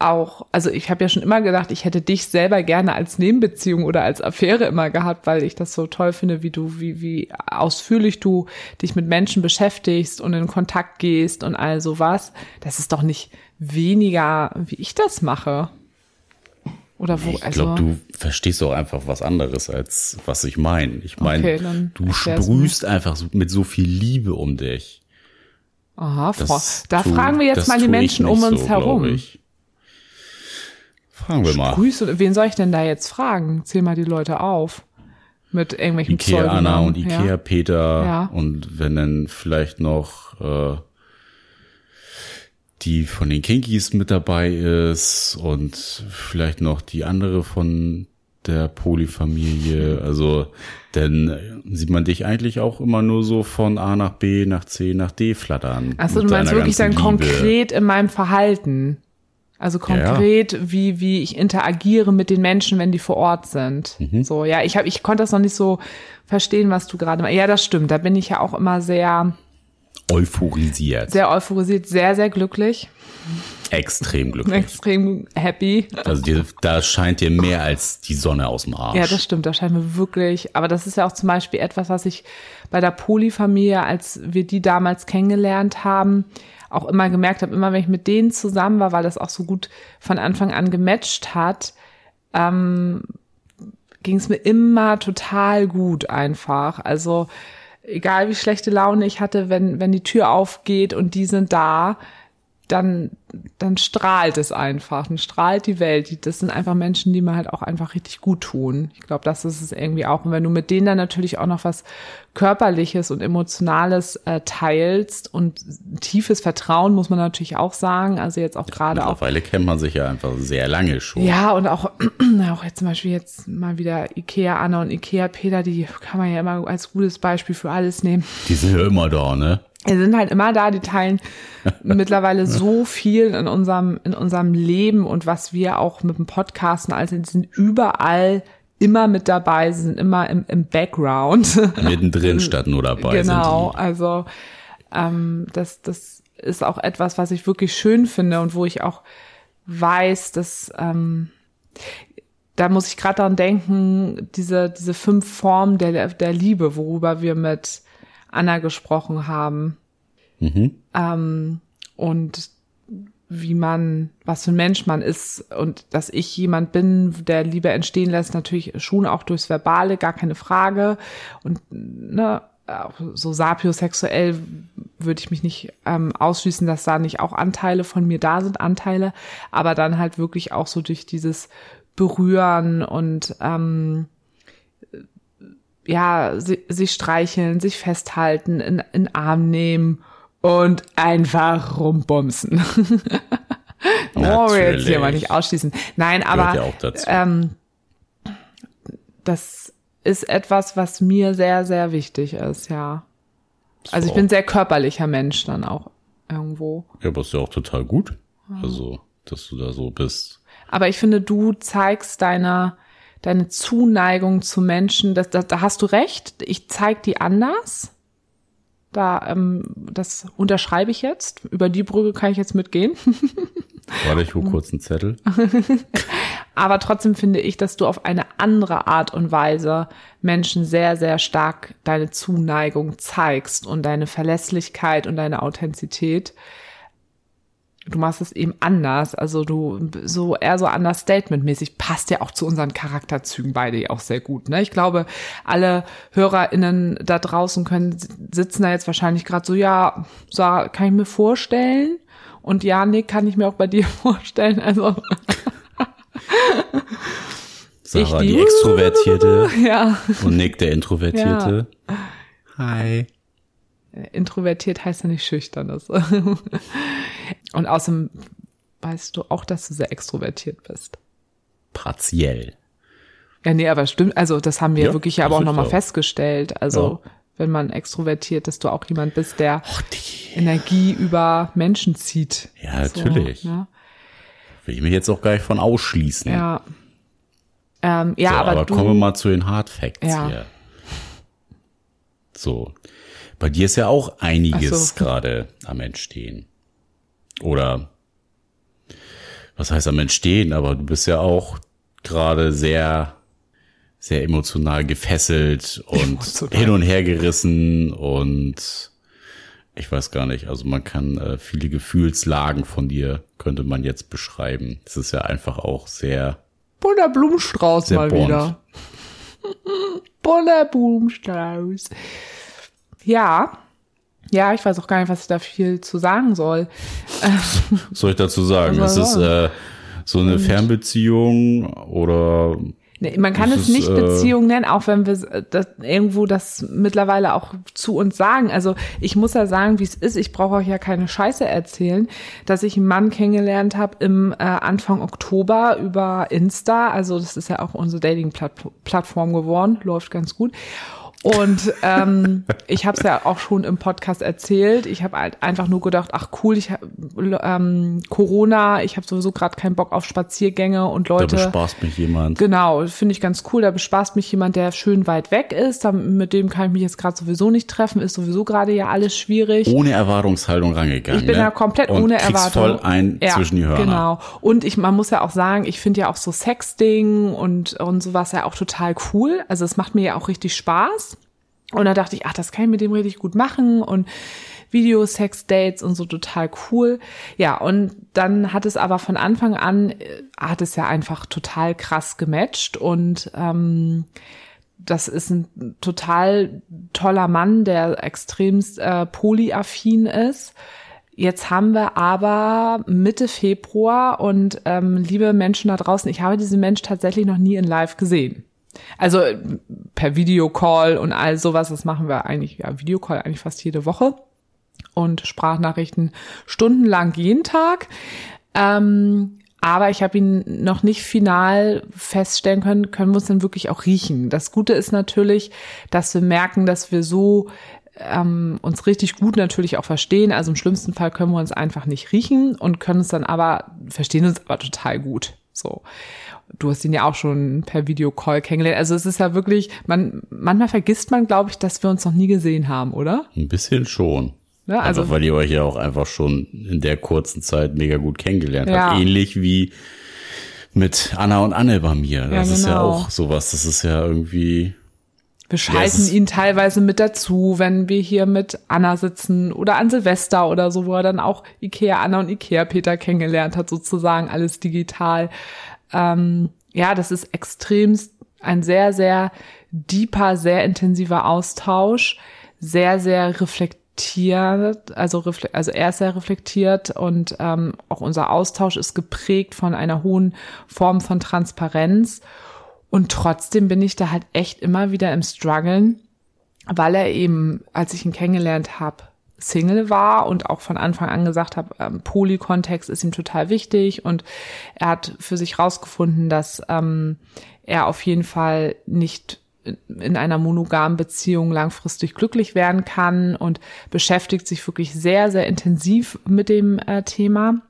auch, also ich habe ja schon immer gedacht, ich hätte dich selber gerne als Nebenbeziehung oder als Affäre immer gehabt, weil ich das so toll finde, wie du, wie, wie ausführlich du dich mit Menschen beschäftigst und in Kontakt gehst und all sowas. Das ist doch nicht weniger, wie ich das mache. Oder wo, Ich also. glaube, du verstehst auch einfach was anderes, als was ich meine. Ich meine, Okay, du sprühst einfach so, mit so viel Liebe um dich. Aha, Frau. Das Da tu- fragen wir jetzt mal die Menschen um uns so, herum. ich. Fragen wir mal. Grüße, wen soll ich denn da jetzt fragen? Zähl mal die Leute auf. Mit irgendwelchen Ikea Anna Pseudonamen, und Ikea Ja. Peter Ja. und wenn dann vielleicht noch äh, die von den Kinkies mit dabei ist und vielleicht noch die andere von der Polyfamilie. Also dann sieht man dich eigentlich auch immer nur so von A nach B, nach C, nach D flattern. Achso, mit du meinst wirklich dann Liebe. konkret in meinem Verhalten. Also konkret, wie, wie ich interagiere mit den Menschen, wenn die vor Ort sind. Mhm. So, ja, ich habe, ich konnte das noch nicht so verstehen, was du gerade meinst. Ja, das stimmt. Da bin ich ja auch immer sehr, Euphorisiert. sehr euphorisiert, sehr, sehr glücklich, Extrem glücklich. extrem happy. Also dir, da scheint dir mehr als die Sonne aus dem Arsch. Ja, das stimmt, da scheint mir wirklich, aber das ist ja auch zum Beispiel etwas, was ich bei der Polyfamilie, als wir die damals kennengelernt haben, auch immer gemerkt habe, immer wenn ich mit denen zusammen war, weil das auch so gut von Anfang an gematcht hat, ähm, ging es mir immer total gut einfach. Also egal wie schlechte Laune ich hatte, wenn, wenn die Tür aufgeht und die sind da, dann, dann strahlt es einfach, dann strahlt die Welt. Das sind einfach Menschen, die mir halt auch einfach richtig gut tun. Ich glaube, das ist es irgendwie auch. Und wenn du mit denen dann natürlich auch noch was Körperliches und Emotionales äh, teilst und tiefes Vertrauen, muss man natürlich auch sagen. Also jetzt auch gerade auch Mittlerweile kennt man sich ja einfach sehr lange schon. ja, und auch, auch jetzt zum Beispiel jetzt mal wieder Ikea Anna und Ikea Peter, die kann man ja immer als gutes Beispiel für alles nehmen. Die sind ja immer da, ne? Die sind halt immer da, die teilen mittlerweile so viel in unserem, in unserem Leben und was wir auch mit dem Podcasten, also die sind überall immer mit dabei, sie sind immer im, im Background. Mittendrin statt nur dabei genau, sind also ähm, das, das ist auch etwas, was ich wirklich schön finde und wo ich auch weiß, dass ähm, da muss ich gerade dran denken, diese, diese fünf Formen der, der Liebe, worüber wir mit Anna gesprochen haben. Ähm, und wie man, was für ein Mensch man ist und dass ich jemand bin, der Liebe entstehen lässt, natürlich schon auch durchs Verbale, gar keine Frage. Und ne, auch so sapiosexuell würde ich mich nicht ähm, ausschließen, dass da nicht auch Anteile von mir da sind, Anteile, aber dann halt wirklich auch so durch dieses Berühren und ähm, ja, si sich streicheln, sich festhalten, in, in Arm nehmen und einfach rumbumsen. oh, jetzt hier mal nicht ausschließen. Nein, aber ja ähm, das ist etwas, was mir sehr, sehr wichtig ist, ja. Also ich So. bin sehr körperlicher Mensch dann auch irgendwo. Ja, aber ist ja auch total gut. Also, dass du da so bist. Aber ich finde, du zeigst deine, deine Zuneigung zu Menschen, das, das, da hast du recht, ich zeig die anders. Da, ähm, das unterschreibe ich jetzt. Über die Brücke kann ich jetzt mitgehen. Warte, ich hole kurz einen Zettel. Aber trotzdem finde ich, dass du auf eine andere Art und Weise Menschen sehr, sehr stark deine Zuneigung zeigst und deine Verlässlichkeit und deine Authentizität du machst es eben anders. Also du so eher so understatement-mäßig passt ja auch zu unseren Charakterzügen beide auch sehr gut. Ne? Ich glaube, alle HörerInnen da draußen können sitzen da jetzt wahrscheinlich gerade so, ja, so kann ich mir vorstellen. Und ja, Nick, kann ich mir auch bei dir vorstellen. Also Sarah, die, die Extrovertierte. Ja. Und Nick, der Introvertierte. Ja. Hi. Introvertiert heißt ja nicht schüchtern. Das. Und außerdem weißt du auch, dass du sehr extrovertiert bist. Partiell. Ja, nee, aber stimmt, also das haben wir ja, wirklich ja aber auch nochmal festgestellt. Also ja. wenn man extrovertiert, dass du auch jemand bist, der Och, Energie über Menschen zieht. Ja, natürlich. So, ne? Will ich mich jetzt auch gar nicht von ausschließen. Ja. Ähm, ja, so, aber, aber du, kommen wir mal zu den Hard Facts ja. hier. So. Bei dir ist ja auch einiges so. gerade am Entstehen. Oder was heißt am Entstehen, aber du bist ja auch gerade sehr, sehr emotional gefesselt und emotional. hin und her gerissen und ich weiß gar nicht, also man kann äh, viele Gefühlslagen von dir, könnte man jetzt beschreiben. Es ist ja einfach auch sehr. Bunter Blumenstrauß mal bond. wieder. Bunter Blumenstrauß. Ja, ja, ich weiß auch gar nicht, was ich da viel zu sagen soll. Was soll ich dazu sagen? Also, ist es äh, so eine Fernbeziehung oder Nee, man kann es nicht äh, Beziehung nennen, auch wenn wir das, irgendwo das mittlerweile auch zu uns sagen. Also ich muss ja sagen, wie es ist. Ich brauche euch ja keine Scheiße erzählen, dass ich einen Mann kennengelernt habe im äh, Anfang Oktober über Insta. Also das ist ja auch unsere Dating-Plattform geworden, läuft ganz gut. Und ähm, ich habe es ja auch schon im Podcast erzählt. Ich habe halt einfach nur gedacht, ach cool, ich habe ähm, Corona, ich habe sowieso gerade keinen Bock auf Spaziergänge und Leute. Da bespaßt mich jemand. Genau, finde ich ganz cool. Da bespaßt mich jemand, der schön weit weg ist. Da, mit dem kann ich mich jetzt gerade sowieso nicht treffen. Ist sowieso gerade ja alles schwierig. Ohne Erwartungshaltung rangegangen. Ich bin ne? ja komplett und ohne Erwartung. voll ein ja, zwischen die Hörner. Genau. Und ich, man muss ja auch sagen, ich finde ja auch so Sexting und und sowas ja auch total cool. Also es macht mir ja auch richtig Spaß. Und da dachte ich, ach, das kann ich mit dem richtig gut machen und Video-Sex-Dates und so total cool. Ja, und dann hat es aber von Anfang an, äh, hat es ja einfach total krass gematcht und ähm, das ist ein total toller Mann, der extremst äh, polyaffin ist. Jetzt haben wir aber Mitte Februar und ähm, liebe Menschen da draußen, ich habe diesen Mensch tatsächlich noch nie in Live gesehen. Also per Videocall und all sowas, das machen wir eigentlich, ja, Videocall eigentlich fast jede Woche und Sprachnachrichten stundenlang jeden Tag. Ähm, aber ich habe ihn noch nicht final feststellen können, können wir uns dann wirklich auch riechen. Das Gute ist natürlich, dass wir merken, dass wir so ähm, uns richtig gut natürlich auch verstehen. Also im schlimmsten Fall können wir uns einfach nicht riechen und können uns dann aber, verstehen uns aber total gut. So du hast ihn ja auch schon per Videocall kennengelernt. Also es ist ja wirklich, man, manchmal vergisst man, glaube ich, dass wir uns noch nie gesehen haben, oder? Ein bisschen schon. Ja, also, einfach, weil ihr euch ja auch einfach schon in der kurzen Zeit mega gut kennengelernt ja. habt. Ähnlich wie mit Anna und Anne bei mir. Das ja, genau. ist ja genau. auch sowas. Das ist ja irgendwie. Wir scheißen ihn teilweise mit dazu, wenn wir hier mit Anna sitzen oder an Silvester oder so, wo er dann auch Ikea Anna und Ikea Peter kennengelernt hat, sozusagen alles digital ähm, ja, das ist extremst ein sehr, sehr deeper, sehr intensiver Austausch, sehr, sehr reflektiert, also, refle also er ist sehr reflektiert und ähm, auch unser Austausch ist geprägt von einer hohen Form von Transparenz. Und trotzdem bin ich da halt echt immer wieder im Struggeln, weil er eben, als ich ihn kennengelernt habe, Single war und auch von Anfang an gesagt habe, ähm, Polykontext ist ihm total wichtig und er hat für sich rausgefunden, dass ähm, er auf jeden Fall nicht in einer monogamen Beziehung langfristig glücklich werden kann und beschäftigt sich wirklich sehr, sehr intensiv mit dem äh, Thema.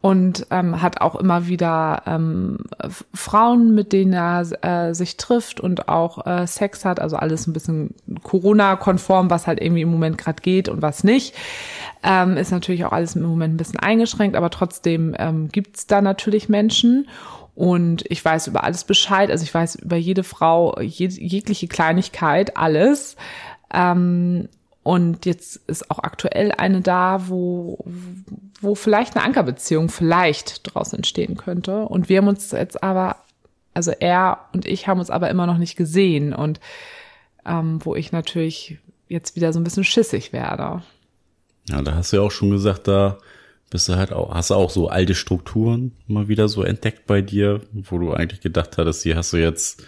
Und ähm, hat auch immer wieder ähm, Frauen, mit denen er äh, sich trifft und auch äh, Sex hat, also alles ein bisschen Corona-konform, was halt irgendwie im Moment gerade geht und was nicht. Ähm, ist natürlich auch alles im Moment ein bisschen eingeschränkt, aber trotzdem ähm, gibt da natürlich Menschen. Und ich weiß über alles Bescheid, also ich weiß über jede Frau, jeg jegliche Kleinigkeit, alles. Ähm, und jetzt ist auch aktuell eine da, wo, wo vielleicht eine Ankerbeziehung vielleicht draus entstehen könnte. Und wir haben uns jetzt aber, also er und ich haben uns aber immer noch nicht gesehen. Und ähm, wo ich natürlich jetzt wieder so ein bisschen schissig werde. Ja, da hast du ja auch schon gesagt, da bist du halt auch, hast du auch so alte Strukturen mal wieder so entdeckt bei dir, wo du eigentlich gedacht hattest, die hast du jetzt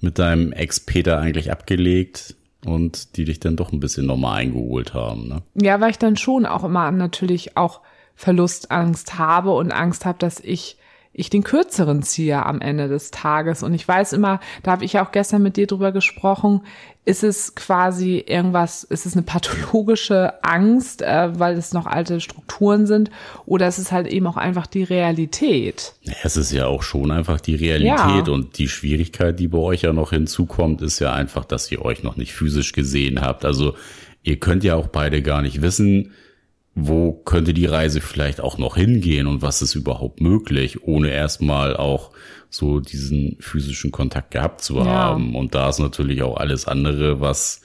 mit deinem Ex-Peter eigentlich abgelegt und die dich dann doch ein bisschen nochmal eingeholt haben. Ne? Ja, weil ich dann schon auch immer natürlich auch Verlustangst habe und Angst habe, dass ich ich den kürzeren ziehe am Ende des Tages. Und ich weiß immer, da habe ich ja auch gestern mit dir drüber gesprochen, ist es quasi irgendwas, ist es eine pathologische Angst, äh, weil es noch alte Strukturen sind, oder ist es halt eben auch einfach die Realität? Es ist ja auch schon einfach die Realität ja. und die Schwierigkeit, die bei euch ja noch hinzukommt, ist ja einfach, dass ihr euch noch nicht physisch gesehen habt. Also ihr könnt ja auch beide gar nicht wissen, wo könnte die Reise vielleicht auch noch hingehen und was ist überhaupt möglich, ohne erstmal auch so diesen physischen Kontakt gehabt zu haben. Ja. Und da ist natürlich auch alles andere, was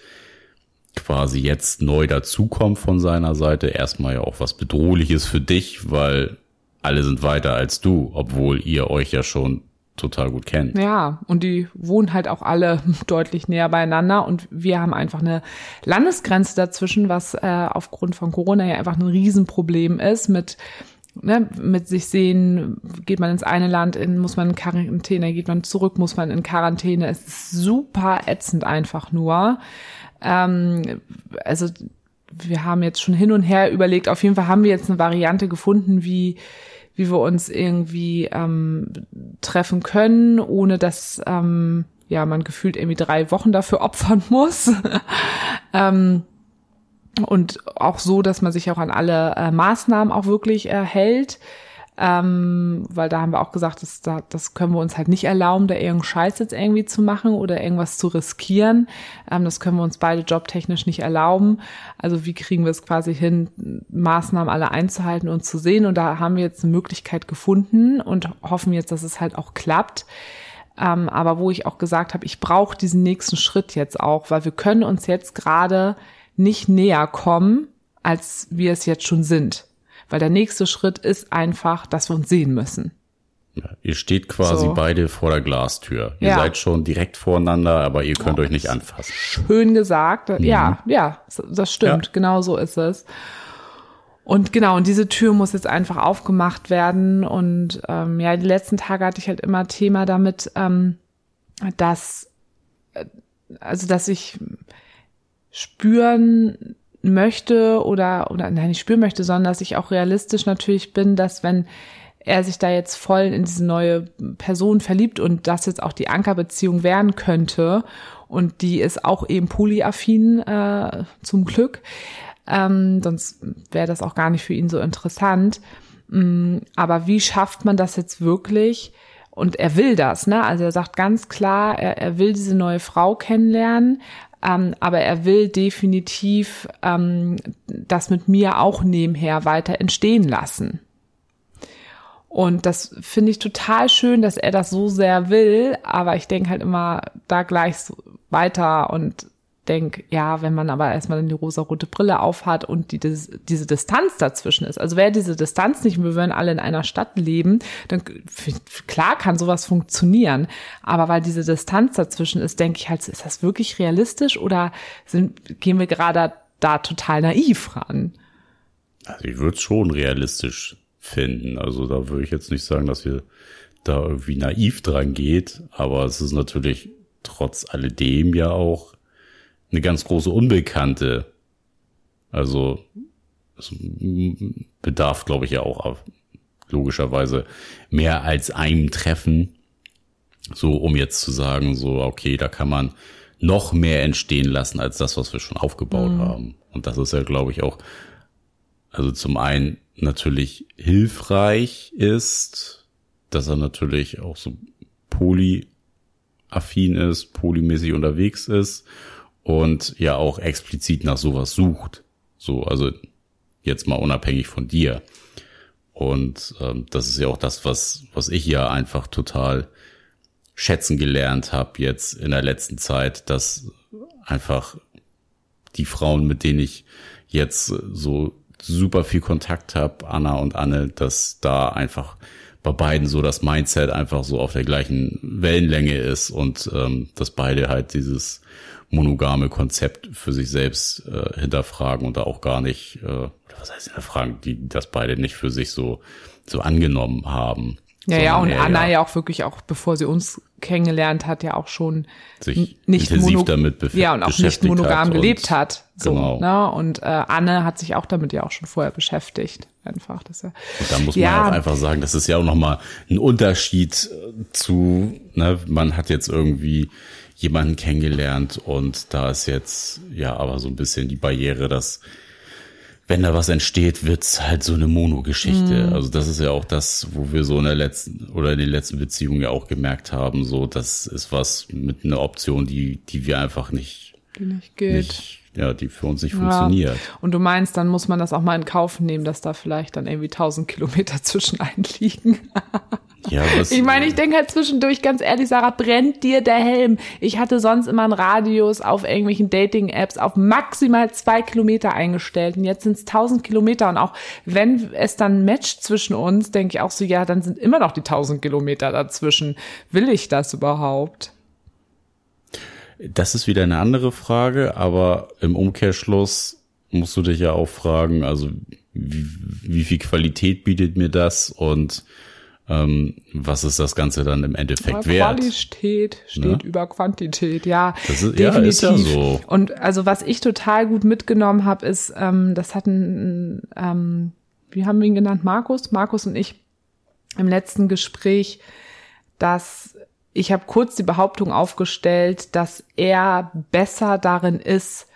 quasi jetzt neu dazukommt von seiner Seite, erstmal ja auch was Bedrohliches für dich, weil alle sind weiter als du, obwohl ihr euch ja schon total gut kennt. Ja, und die wohnen halt auch alle deutlich näher beieinander und wir haben einfach eine Landesgrenze dazwischen, was äh, aufgrund von Corona ja einfach ein Riesenproblem ist mit Ne, mit sich sehen, geht man ins eine Land, in, muss man in Quarantäne, geht man zurück, muss man in Quarantäne. Es ist super ätzend einfach nur. Ähm, also wir haben jetzt schon hin und her überlegt, auf jeden Fall haben wir jetzt eine Variante gefunden, wie wie wir uns irgendwie ähm, treffen können, ohne dass ähm, ja man gefühlt irgendwie drei Wochen dafür opfern muss. ähm, und auch so, dass man sich auch an alle äh, Maßnahmen auch wirklich äh, ähm, weil da haben wir auch gesagt, das, das können wir uns halt nicht erlauben, da irgendeinen Scheiß jetzt irgendwie zu machen oder irgendwas zu riskieren. Ähm, das können wir uns beide jobtechnisch nicht erlauben. Also wie kriegen wir es quasi hin, Maßnahmen alle einzuhalten und zu sehen? Und da haben wir jetzt eine Möglichkeit gefunden und hoffen jetzt, dass es halt auch klappt. Ähm, aber wo ich auch gesagt habe, ich brauche diesen nächsten Schritt jetzt auch, weil wir können uns jetzt gerade nicht näher kommen, als wir es jetzt schon sind. Weil der nächste Schritt ist einfach, dass wir uns sehen müssen. Ja, ihr steht quasi so. beide vor der Glastür. Ihr ja. seid schon direkt voreinander, aber ihr könnt oh, euch nicht anfassen. Schön gesagt. Mhm. Ja, ja, das stimmt. Ja. Genau so ist es. Und genau, und diese Tür muss jetzt einfach aufgemacht werden. Und ähm, ja, die letzten Tage hatte ich halt immer Thema damit, ähm, dass, äh, also dass ich spüren möchte oder, oder nein, nicht spüren möchte, sondern dass ich auch realistisch natürlich bin, dass wenn er sich da jetzt voll in diese neue Person verliebt und das jetzt auch die Ankerbeziehung werden könnte und die ist auch eben polyaffin äh, zum Glück, ähm, sonst wäre das auch gar nicht für ihn so interessant. Mm, aber wie schafft man das jetzt wirklich? Und er will das, ne? Also er sagt ganz klar, er, er will diese neue Frau kennenlernen, ähm, aber er will definitiv ähm, das mit mir auch nebenher weiter entstehen lassen. Und das finde ich total schön, dass er das so sehr will, aber ich denke halt immer da gleich weiter und denke, ja, wenn man aber erstmal die rosa-rote Brille aufhat und die, diese Distanz dazwischen ist, also wäre diese Distanz nicht, wir würden alle in einer Stadt leben, dann klar kann sowas funktionieren. Aber weil diese Distanz dazwischen ist, denke ich halt, ist das wirklich realistisch oder sind, gehen wir gerade da total naiv ran? Also ich würde es schon realistisch finden. Also da würde ich jetzt nicht sagen, dass wir da irgendwie naiv dran geht, aber es ist natürlich trotz alledem ja auch eine ganz große Unbekannte. Also es bedarf, glaube ich, ja auch logischerweise mehr als einem Treffen. So, um jetzt zu sagen, so, okay, da kann man noch mehr entstehen lassen als das, was wir schon aufgebaut mhm. haben. Und das ist ja, glaube ich, auch also zum einen natürlich hilfreich ist, dass er natürlich auch so polyaffin ist, polymäßig unterwegs ist und ja auch explizit nach sowas sucht. So, also jetzt mal unabhängig von dir. Und ähm, das ist ja auch das, was, was ich ja einfach total schätzen gelernt habe jetzt in der letzten Zeit, dass einfach die Frauen, mit denen ich jetzt so super viel Kontakt habe, Anna und Anne, dass da einfach bei beiden so das Mindset einfach so auf der gleichen Wellenlänge ist und ähm, dass beide halt dieses monogame Konzept für sich selbst äh, hinterfragen und da auch gar nicht, äh, was heißt hinterfragen, die das beide nicht für sich so so angenommen haben. Ja, ja, und Anna ja, auch wirklich auch, bevor sie uns kennengelernt hat, ja auch schon sich nicht intensiv damit ja und auch nicht monogam gelebt hat. So, genau. ne? Und äh, Anne hat sich auch damit ja auch schon vorher beschäftigt. Einfach, dass er. Und da muss ja, man auch einfach sagen, das ist ja auch nochmal ein Unterschied zu, ne, man hat jetzt irgendwie jemanden kennengelernt und da ist jetzt ja aber so ein bisschen die Barriere, dass wenn da was entsteht, wird's halt so eine Mono-Geschichte. Mhm. Also das ist ja auch das, wo wir so in der letzten oder in den letzten Beziehungen ja auch gemerkt haben, so das ist was mit einer Option, die die wir einfach nicht die nicht geht. Nicht, ja, die für uns nicht ja. funktioniert. Und du meinst, dann muss man das auch mal in Kauf nehmen, dass da vielleicht dann irgendwie tausend Kilometer zwischen einliegen. Ja, was, ich meine, ich denke halt zwischendurch, ganz ehrlich, Sarah, brennt dir der Helm. Ich hatte sonst immer einen Radius auf irgendwelchen Dating-Apps auf maximal zwei Kilometer eingestellt. Und jetzt sind es tausend Kilometer. Und auch wenn es dann matcht zwischen uns, denke ich auch so, ja, dann sind immer noch die tausend Kilometer dazwischen. Will ich das überhaupt? Das ist wieder eine andere Frage, aber im Umkehrschluss musst du dich ja auch fragen, also wie, wie viel Qualität bietet mir das und ähm, was ist das Ganze dann im Endeffekt Aber wert? Qualität steht ne? über Quantität, ja. Das ist, definitiv. Ja, ist ja so. Und also was ich total gut mitgenommen habe, ist, ähm, das hatten, ähm, wie haben wir ihn genannt, Markus, Markus und ich im letzten Gespräch, dass ich habe kurz die Behauptung aufgestellt, dass er besser darin ist,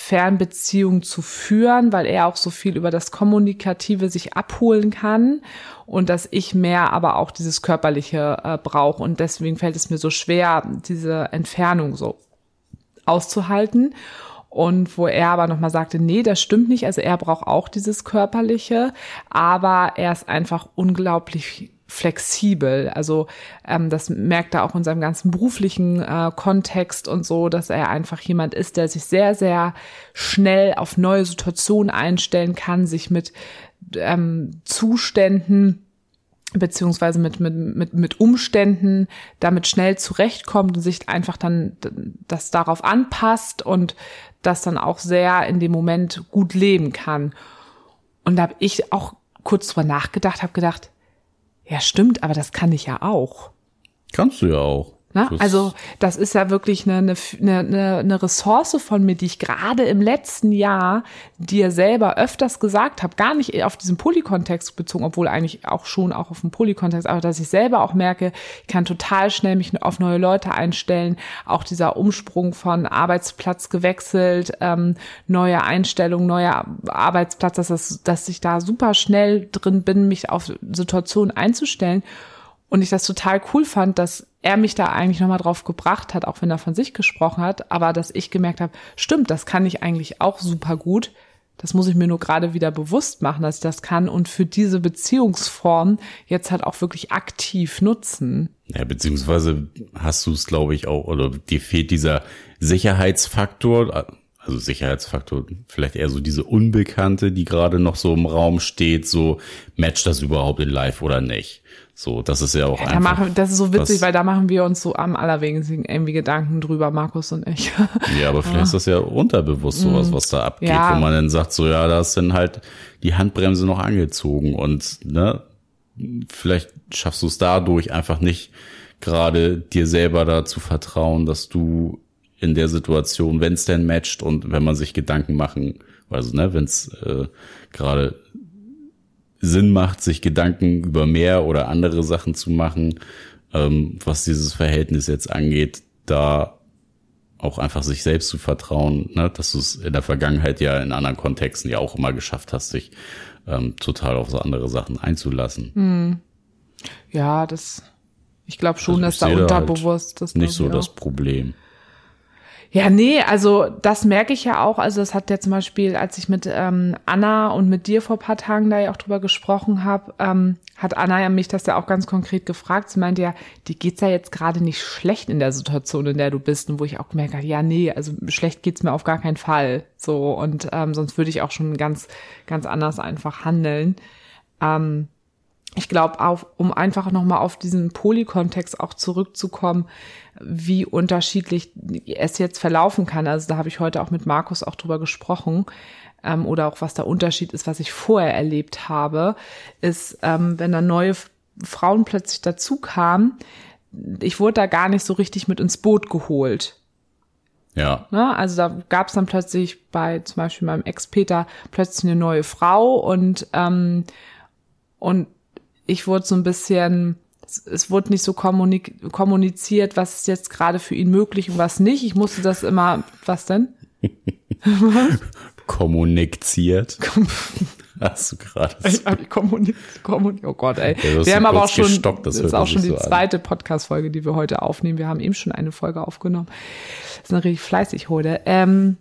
Fernbeziehungen zu führen, weil er auch so viel über das Kommunikative sich abholen kann und dass ich mehr aber auch dieses Körperliche äh, brauche und deswegen fällt es mir so schwer, diese Entfernung so auszuhalten. Und wo er aber nochmal sagte, nee, das stimmt nicht. Also er braucht auch dieses Körperliche, aber er ist einfach unglaublich flexibel. Also ähm, das merkt er auch in seinem ganzen beruflichen äh, Kontext und so, dass er einfach jemand ist, der sich sehr, sehr schnell auf neue Situationen einstellen kann, sich mit ähm, Zuständen beziehungsweise mit, mit, mit, mit Umständen damit schnell zurechtkommt und sich einfach dann das darauf anpasst und das dann auch sehr in dem Moment gut leben kann. Und da habe ich auch kurz drüber nachgedacht, habe gedacht, ja, stimmt, aber das kann ich ja auch. Kannst du ja auch. Na, also das ist ja wirklich eine, eine, eine, eine Ressource von mir, die ich gerade im letzten Jahr dir selber öfters gesagt habe, gar nicht auf diesen Polykontext bezogen, obwohl eigentlich auch schon auch auf den Polykontext, aber dass ich selber auch merke, ich kann total schnell mich auf neue Leute einstellen. Auch dieser Umsprung von Arbeitsplatz gewechselt, ähm, neue Einstellung, neuer Arbeitsplatz, dass, das, dass ich da super schnell drin bin, mich auf Situationen einzustellen. Und ich das total cool fand, dass er mich da eigentlich nochmal drauf gebracht hat, auch wenn er von sich gesprochen hat, aber dass ich gemerkt habe, stimmt, das kann ich eigentlich auch super gut. Das muss ich mir nur gerade wieder bewusst machen, dass ich das kann und für diese Beziehungsform jetzt halt auch wirklich aktiv nutzen. Ja, beziehungsweise hast du es, glaube ich, auch, oder dir fehlt dieser Sicherheitsfaktor, also Sicherheitsfaktor, vielleicht eher so diese Unbekannte, die gerade noch so im Raum steht, so matcht das überhaupt in Live oder nicht? So, das ist ja auch ja, einfach. Machen, das ist so witzig, weil da machen wir uns so am allerwenigsten irgendwie Gedanken drüber, Markus und ich. Ja, aber vielleicht ist das ja unterbewusst sowas, mm. was da abgeht, ja. wo man dann sagt, so ja, da ist dann halt die Handbremse noch angezogen und ne, vielleicht schaffst du es dadurch einfach nicht gerade dir selber da zu vertrauen, dass du in der Situation, wenn es denn matcht und wenn man sich Gedanken machen, also ne, wenn es äh, gerade Sinn macht, sich Gedanken über mehr oder andere Sachen zu machen, ähm, was dieses Verhältnis jetzt angeht, da auch einfach sich selbst zu vertrauen, ne? dass du es in der Vergangenheit ja in anderen Kontexten ja auch immer geschafft hast, dich ähm, total auf so andere Sachen einzulassen. Hm. Ja, das, ich glaube schon, Also ich dass da da unterbewusst das Nicht so glaub ich das Problem. Ja, nee, also das merke ich ja auch. Also das hat ja zum Beispiel, als ich mit ähm, Anna und mit dir vor paar Tagen da ja auch drüber gesprochen habe, ähm, hat Anna ja mich das ja auch ganz konkret gefragt. Sie meinte ja, die geht's ja jetzt gerade nicht schlecht in der Situation, in der du bist. Und wo ich auch gemerkt habe, ja, nee, also schlecht geht's mir auf gar keinen Fall. So, und ähm, sonst würde ich auch schon ganz, ganz anders einfach handeln. Ähm, ich glaube, auf, um einfach nochmal auf diesen Polykontext auch zurückzukommen, wie unterschiedlich es jetzt verlaufen kann. Also da habe ich heute auch mit Markus auch drüber gesprochen. Ähm, oder auch was der Unterschied ist, was ich vorher erlebt habe, ist, ähm, wenn da neue Frauen plötzlich dazu kamen, ich wurde da gar nicht so richtig mit ins Boot geholt. Ja, Ne? Also da gab es dann plötzlich bei zum Beispiel meinem Ex-Peter plötzlich eine neue Frau und ähm, und ich wurde so ein bisschen, es, wurde nicht so kommuniziert, was ist jetzt gerade für ihn möglich und was nicht. Ich musste das immer, was denn? kommuniziert. Hast du gerade kommunik oh Gott, ey. Ja, wir haben aber auch schon, gestockt, das das ist auch schon die so zweite Podcast-Folge, die wir heute aufnehmen. Wir haben eben schon eine Folge aufgenommen. Das ist eine richtig fleißig heute. Ähm,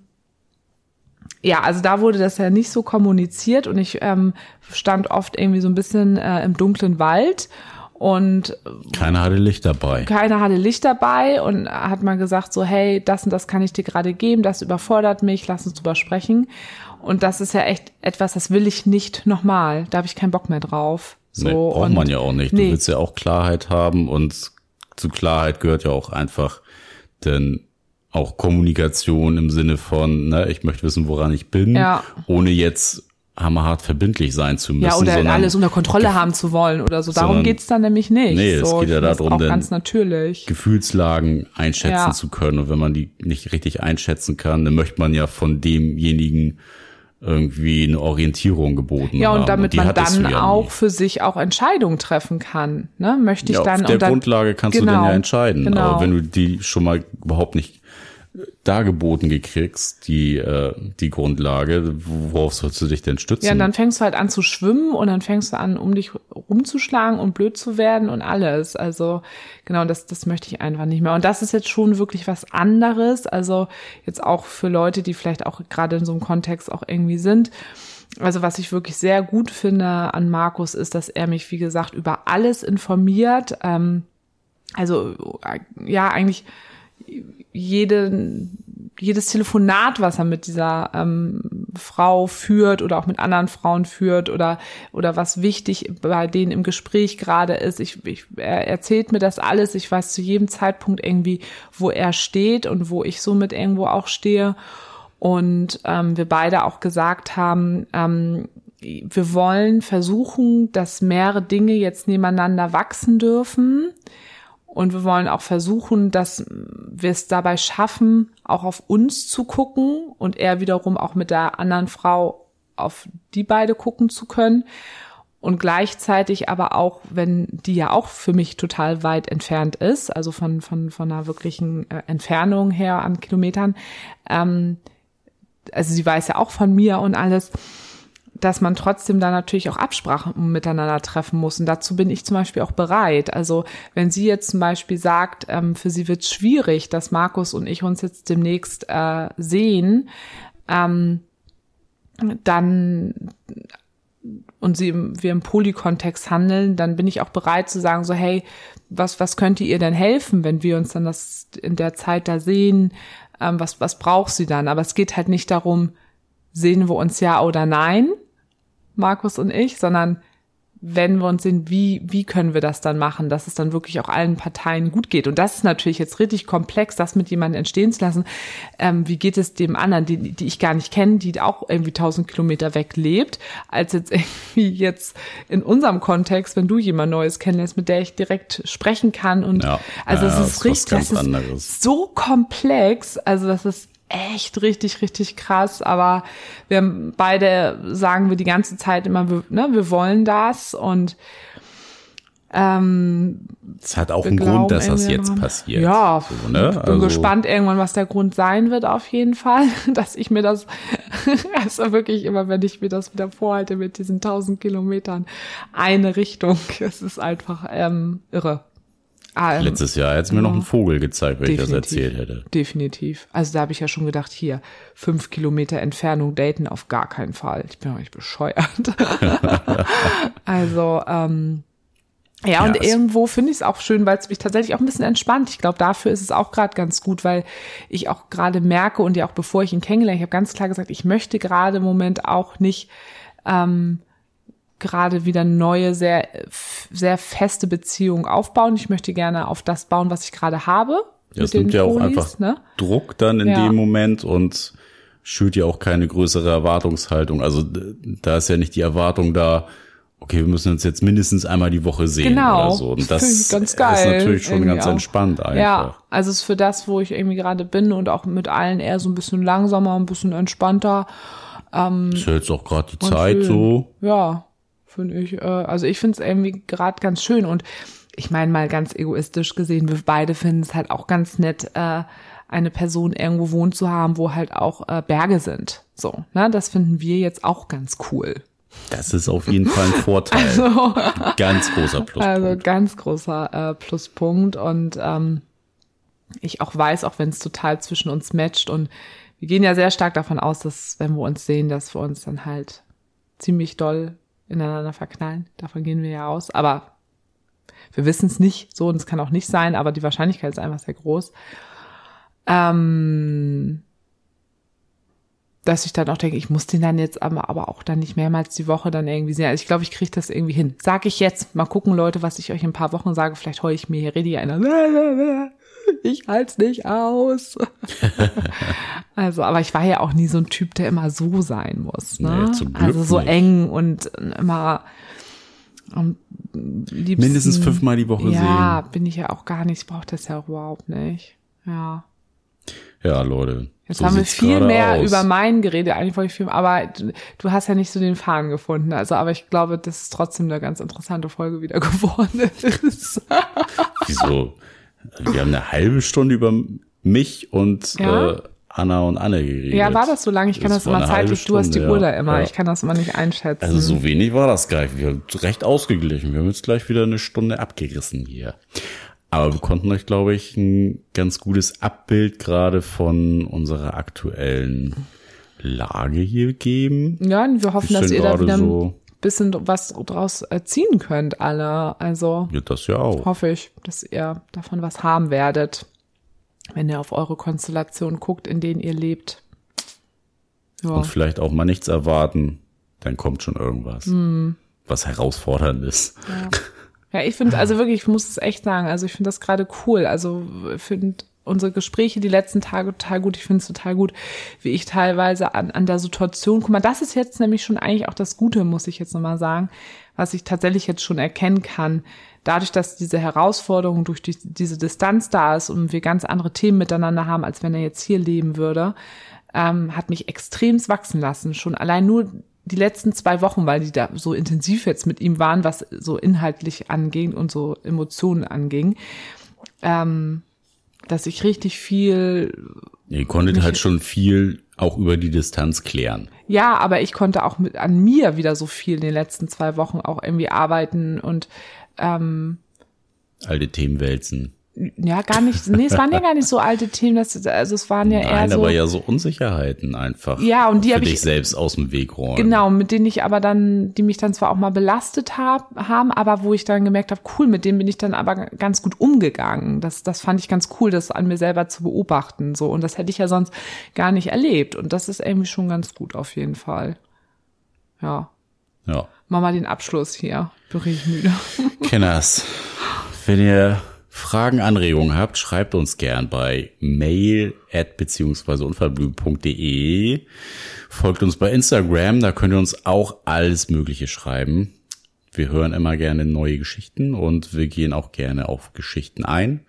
ja, also da wurde das ja nicht so kommuniziert und ich ähm, stand oft irgendwie so ein bisschen äh, im dunklen Wald und Keiner hatte Licht dabei. keiner hatte Licht dabei und hat mal gesagt so, hey, das und das kann ich dir gerade geben, das überfordert mich, lass uns drüber sprechen. Und das ist ja echt etwas, das will ich nicht nochmal. Da habe ich keinen Bock mehr drauf. So, nee, braucht man ja auch nicht. Nee. Du willst ja auch Klarheit haben und zu Klarheit gehört ja auch einfach, denn auch Kommunikation im Sinne von, ne, ich möchte wissen, woran ich bin, Ja. ohne jetzt hammerhart verbindlich sein zu müssen. Ja, oder sondern alles unter Kontrolle haben zu wollen oder so. Darum sondern- geht's dann nämlich nicht. Nee, es so, geht ich ja darum, denn ganz natürlich. Gefühlslagen einschätzen Ja. zu können. Und wenn man die nicht richtig einschätzen kann, dann möchte man ja von demjenigen irgendwie eine Orientierung geboten Ja, haben. und damit die man du dann ja auch nie. für sich auch Entscheidungen treffen kann. Ne? Möchte ich ja, dann auf der und dann, Grundlage kannst du Genau, dann ja entscheiden. Genau. Aber wenn du die schon mal überhaupt nicht dargeboten gekriegst, die, äh, die Grundlage, worauf sollst du dich denn stützen? Ja, und dann fängst du halt an zu schwimmen und dann fängst du an, um dich rumzuschlagen und blöd zu werden und alles. Also genau, das, das möchte ich einfach nicht mehr. Und das ist jetzt schon wirklich was anderes. Also jetzt auch für Leute, die vielleicht auch gerade in so einem Kontext auch irgendwie sind. Also was ich wirklich sehr gut finde an Markus ist, dass er mich, wie gesagt, über alles informiert. Ähm, also äh, ja, eigentlich jede, jedes Telefonat, was er mit dieser ähm, Frau führt oder auch mit anderen Frauen führt oder oder was wichtig bei denen im Gespräch gerade ist. Ich, ich, er erzählt mir das alles. Ich weiß zu jedem Zeitpunkt irgendwie, wo er steht und wo ich somit irgendwo auch stehe. Und ähm, wir beide auch gesagt haben, ähm, wir wollen versuchen, dass mehrere Dinge jetzt nebeneinander wachsen dürfen. Und wir wollen auch versuchen, dass wir es dabei schaffen, auch auf uns zu gucken und er wiederum auch mit der anderen Frau auf die beide gucken zu können. Und gleichzeitig aber auch, wenn die ja auch für mich total weit entfernt ist, also von, von, von einer wirklichen äh, Entfernung her an Kilometern, ähm, also sie weiß ja auch von mir und alles, dass man trotzdem da natürlich auch Absprachen miteinander treffen muss. Und dazu bin ich zum Beispiel auch bereit. Also wenn sie jetzt zum Beispiel sagt, ähm, für sie wird schwierig, dass Markus und ich uns jetzt demnächst äh, sehen, ähm, dann und sie wir im Polykontext handeln, dann bin ich auch bereit zu sagen, so hey, was, was könnte ihr denn helfen, wenn wir uns dann das in der Zeit da sehen? Ähm, was, was braucht sie dann? Aber es geht halt nicht darum, sehen wir uns ja oder nein, Markus und ich, sondern wenn wir uns sehen, wie, wie können wir das dann machen, dass es dann wirklich auch allen Parteien gut geht. Und das ist natürlich jetzt richtig komplex, das mit jemandem entstehen zu lassen. Ähm, wie geht es dem anderen, die, die ich gar nicht kenne, die auch irgendwie tausend Kilometer weg lebt, als jetzt irgendwie jetzt in unserem Kontext, wenn du jemand Neues kennenlernst, mit der ich direkt sprechen kann. Und Ja, also ja, es das ist richtig, das ist anderes. so komplex. Also das ist echt richtig, richtig krass. Aber wir haben beide sagen wir die ganze Zeit immer, wir, ne, wir wollen das und Ähm, Es hat auch einen Grund, dass das jetzt passiert. Ja, So, ne? ich bin Also- gespannt irgendwann, was der Grund sein wird auf jeden Fall, dass ich mir das, also wirklich immer, wenn ich mir das wieder vorhalte mit diesen 1000 Kilometern, eine Richtung, es ist einfach ähm, irre. Ähm, Letztes Jahr hätte es mir noch einen Vogel gezeigt, wenn ich das erzählt hätte. Definitiv. Also da habe ich ja schon gedacht, hier, fünf Kilometer Entfernung daten auf gar keinen Fall. Ich bin doch nicht bescheuert. also, ähm, ja, Ja, und irgendwo finde ich es auch schön, weil es mich tatsächlich auch ein bisschen entspannt. Ich glaube, dafür ist es auch gerade ganz gut, weil ich auch gerade merke und ja auch bevor ich ihn kennengelernt, ich habe ganz klar gesagt, ich möchte gerade im Moment auch nicht ähm, gerade wieder neue, sehr, sehr feste Beziehungen aufbauen. Ich möchte gerne auf das bauen, was ich gerade habe. Ja, mit nimmt ja auch Folis, einfach ne? Druck dann in Ja. dem Moment und schürt ja auch keine größere Erwartungshaltung. Also da ist ja nicht die Erwartung da, okay, wir müssen uns jetzt mindestens einmal die Woche sehen Genau. oder so. Und das ist natürlich schon ganz auch. entspannt einfach. Ja, also es ist für das, wo ich irgendwie gerade bin und auch mit allen eher so ein bisschen langsamer, ein bisschen entspannter. Ist ja jetzt auch gerade die Zeit schön. so. Ja, finde ich. Äh, also ich finde es irgendwie gerade ganz schön und ich meine mal ganz egoistisch gesehen, wir beide finden es halt auch ganz nett, äh, eine Person irgendwo wohnt zu haben, wo halt auch äh, Berge sind. So, ne, das finden wir jetzt auch ganz cool. Das ist auf jeden Fall ein Vorteil. Ganz großer Pluspunkt. Also ganz großer äh, Pluspunkt und ähm, ich auch weiß, auch wenn es total zwischen uns matcht und wir gehen ja sehr stark davon aus, dass wenn wir uns sehen, dass wir uns dann halt ziemlich doll ineinander verknallen. Davon gehen wir ja aus, aber wir wissen es nicht so und es kann auch nicht sein, aber die Wahrscheinlichkeit ist einfach sehr groß. Ähm, dass ich dann auch denke, ich muss den dann jetzt aber, aber auch dann nicht mehrmals die Woche dann irgendwie sehen. Also ich glaube, ich kriege das irgendwie hin. Sag ich jetzt. Mal gucken, Leute, was ich euch in ein paar Wochen sage. Vielleicht heule ich mir hier richtig einer. Ich halt's nicht aus. also, aber ich war ja auch nie so ein Typ, der immer so sein muss. Ne? Nee, also so nicht. eng und immer am liebsten. Mindestens fünfmal die Woche Ja, bin ich ja auch gar nicht. Ich brauche das ja auch überhaupt nicht. Ja. Ja, Leute. Jetzt so haben wir viel mehr aus. über meinen geredet, eigentlich wollte ich viel, aber du, du hast ja nicht so den Faden gefunden. Also, aber ich glaube, das ist trotzdem eine ganz interessante Folge wieder geworden ist. Wieso? Wir haben eine halbe Stunde über mich und Ja? äh, Anna und Anne geredet. ja, war das so lange? Ich kann das, war immer zeitlich, du hast die Stunde, Uhr da ja. immer, Ja. ich kann das immer nicht einschätzen. Also so wenig war das gar nicht. Wir haben recht ausgeglichen. Wir haben jetzt gleich wieder eine Stunde abgerissen hier. Aber wir konnten euch, glaube ich, ein ganz gutes Abbild gerade von unserer aktuellen Lage hier geben. ja, und wir hoffen, dass ihr da wieder ein so- bisschen was draus ziehen könnt, alle. Also Ja, das ja auch. hoffe ich, dass ihr davon was haben werdet, wenn ihr auf eure Konstellation guckt, in denen ihr lebt. Ja. Und vielleicht auch mal nichts erwarten. Dann kommt schon irgendwas. Hm. Was herausfordernd ist. Ja, ich finde, also wirklich, ich muss es echt sagen, also ich finde das gerade cool. Also finde unsere Gespräche die letzten Tage total gut. Ich finde es total gut, wie ich teilweise an, an der Situation, guck mal, das ist jetzt nämlich schon eigentlich auch das Gute, muss ich jetzt nochmal sagen, was ich tatsächlich jetzt schon erkennen kann. Dadurch, dass diese Herausforderung durch die, diese Distanz da ist und wir ganz andere Themen miteinander haben, als wenn er jetzt hier leben würde, ähm, hat mich extremst wachsen lassen. Schon allein nur die letzten zwei Wochen, weil die da so intensiv jetzt mit ihm waren, was so inhaltlich anging und so Emotionen anging, ähm, dass ich richtig viel, Ihr konntet halt schon viel auch über die Distanz klären. ja, aber ich konnte auch mit an mir wieder so viel in den letzten zwei Wochen auch irgendwie arbeiten und ähm, Alte Themen wälzen. Ja, gar nicht, nee, es waren ja gar nicht so alte Themen, das, also es waren ja eher Nein, so. aber ja so Unsicherheiten einfach. Ja, und die für hab dich ich- selbst aus dem Weg räumen. Genau, mit denen ich aber dann, die mich dann zwar auch mal belastet hab, haben, aber wo ich dann gemerkt habe, cool, mit denen bin ich dann aber ganz gut umgegangen. Das, das fand ich ganz cool, das an mir selber zu beobachten. So. Und das hätte ich ja sonst gar nicht erlebt. Und das ist irgendwie schon ganz gut auf jeden Fall. Ja. Ja. Mach mal den Abschluss hier. Bin richtig müde. Kenners, wenn ihr Fragen, Anregungen habt, schreibt uns gern bei mail at beziehungsweise unverblümt.de. Folgt uns bei Instagram, da könnt ihr uns auch alles Mögliche schreiben. Wir hören immer gerne neue Geschichten und wir gehen auch gerne auf Geschichten ein.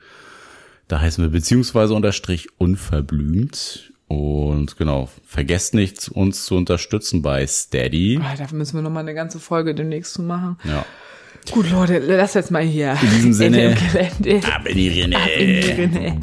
Da heißen wir beziehungsweise unterstrich unverblümt. Und genau, vergesst nicht, uns zu unterstützen bei Steady. Ah, Dafür müssen wir noch mal eine ganze Folge demnächst zu machen. Ja. Gut, Leute, lass jetzt mal hier. In diesem Sinne. In Ab in die Rinne. Ab in die Rinne.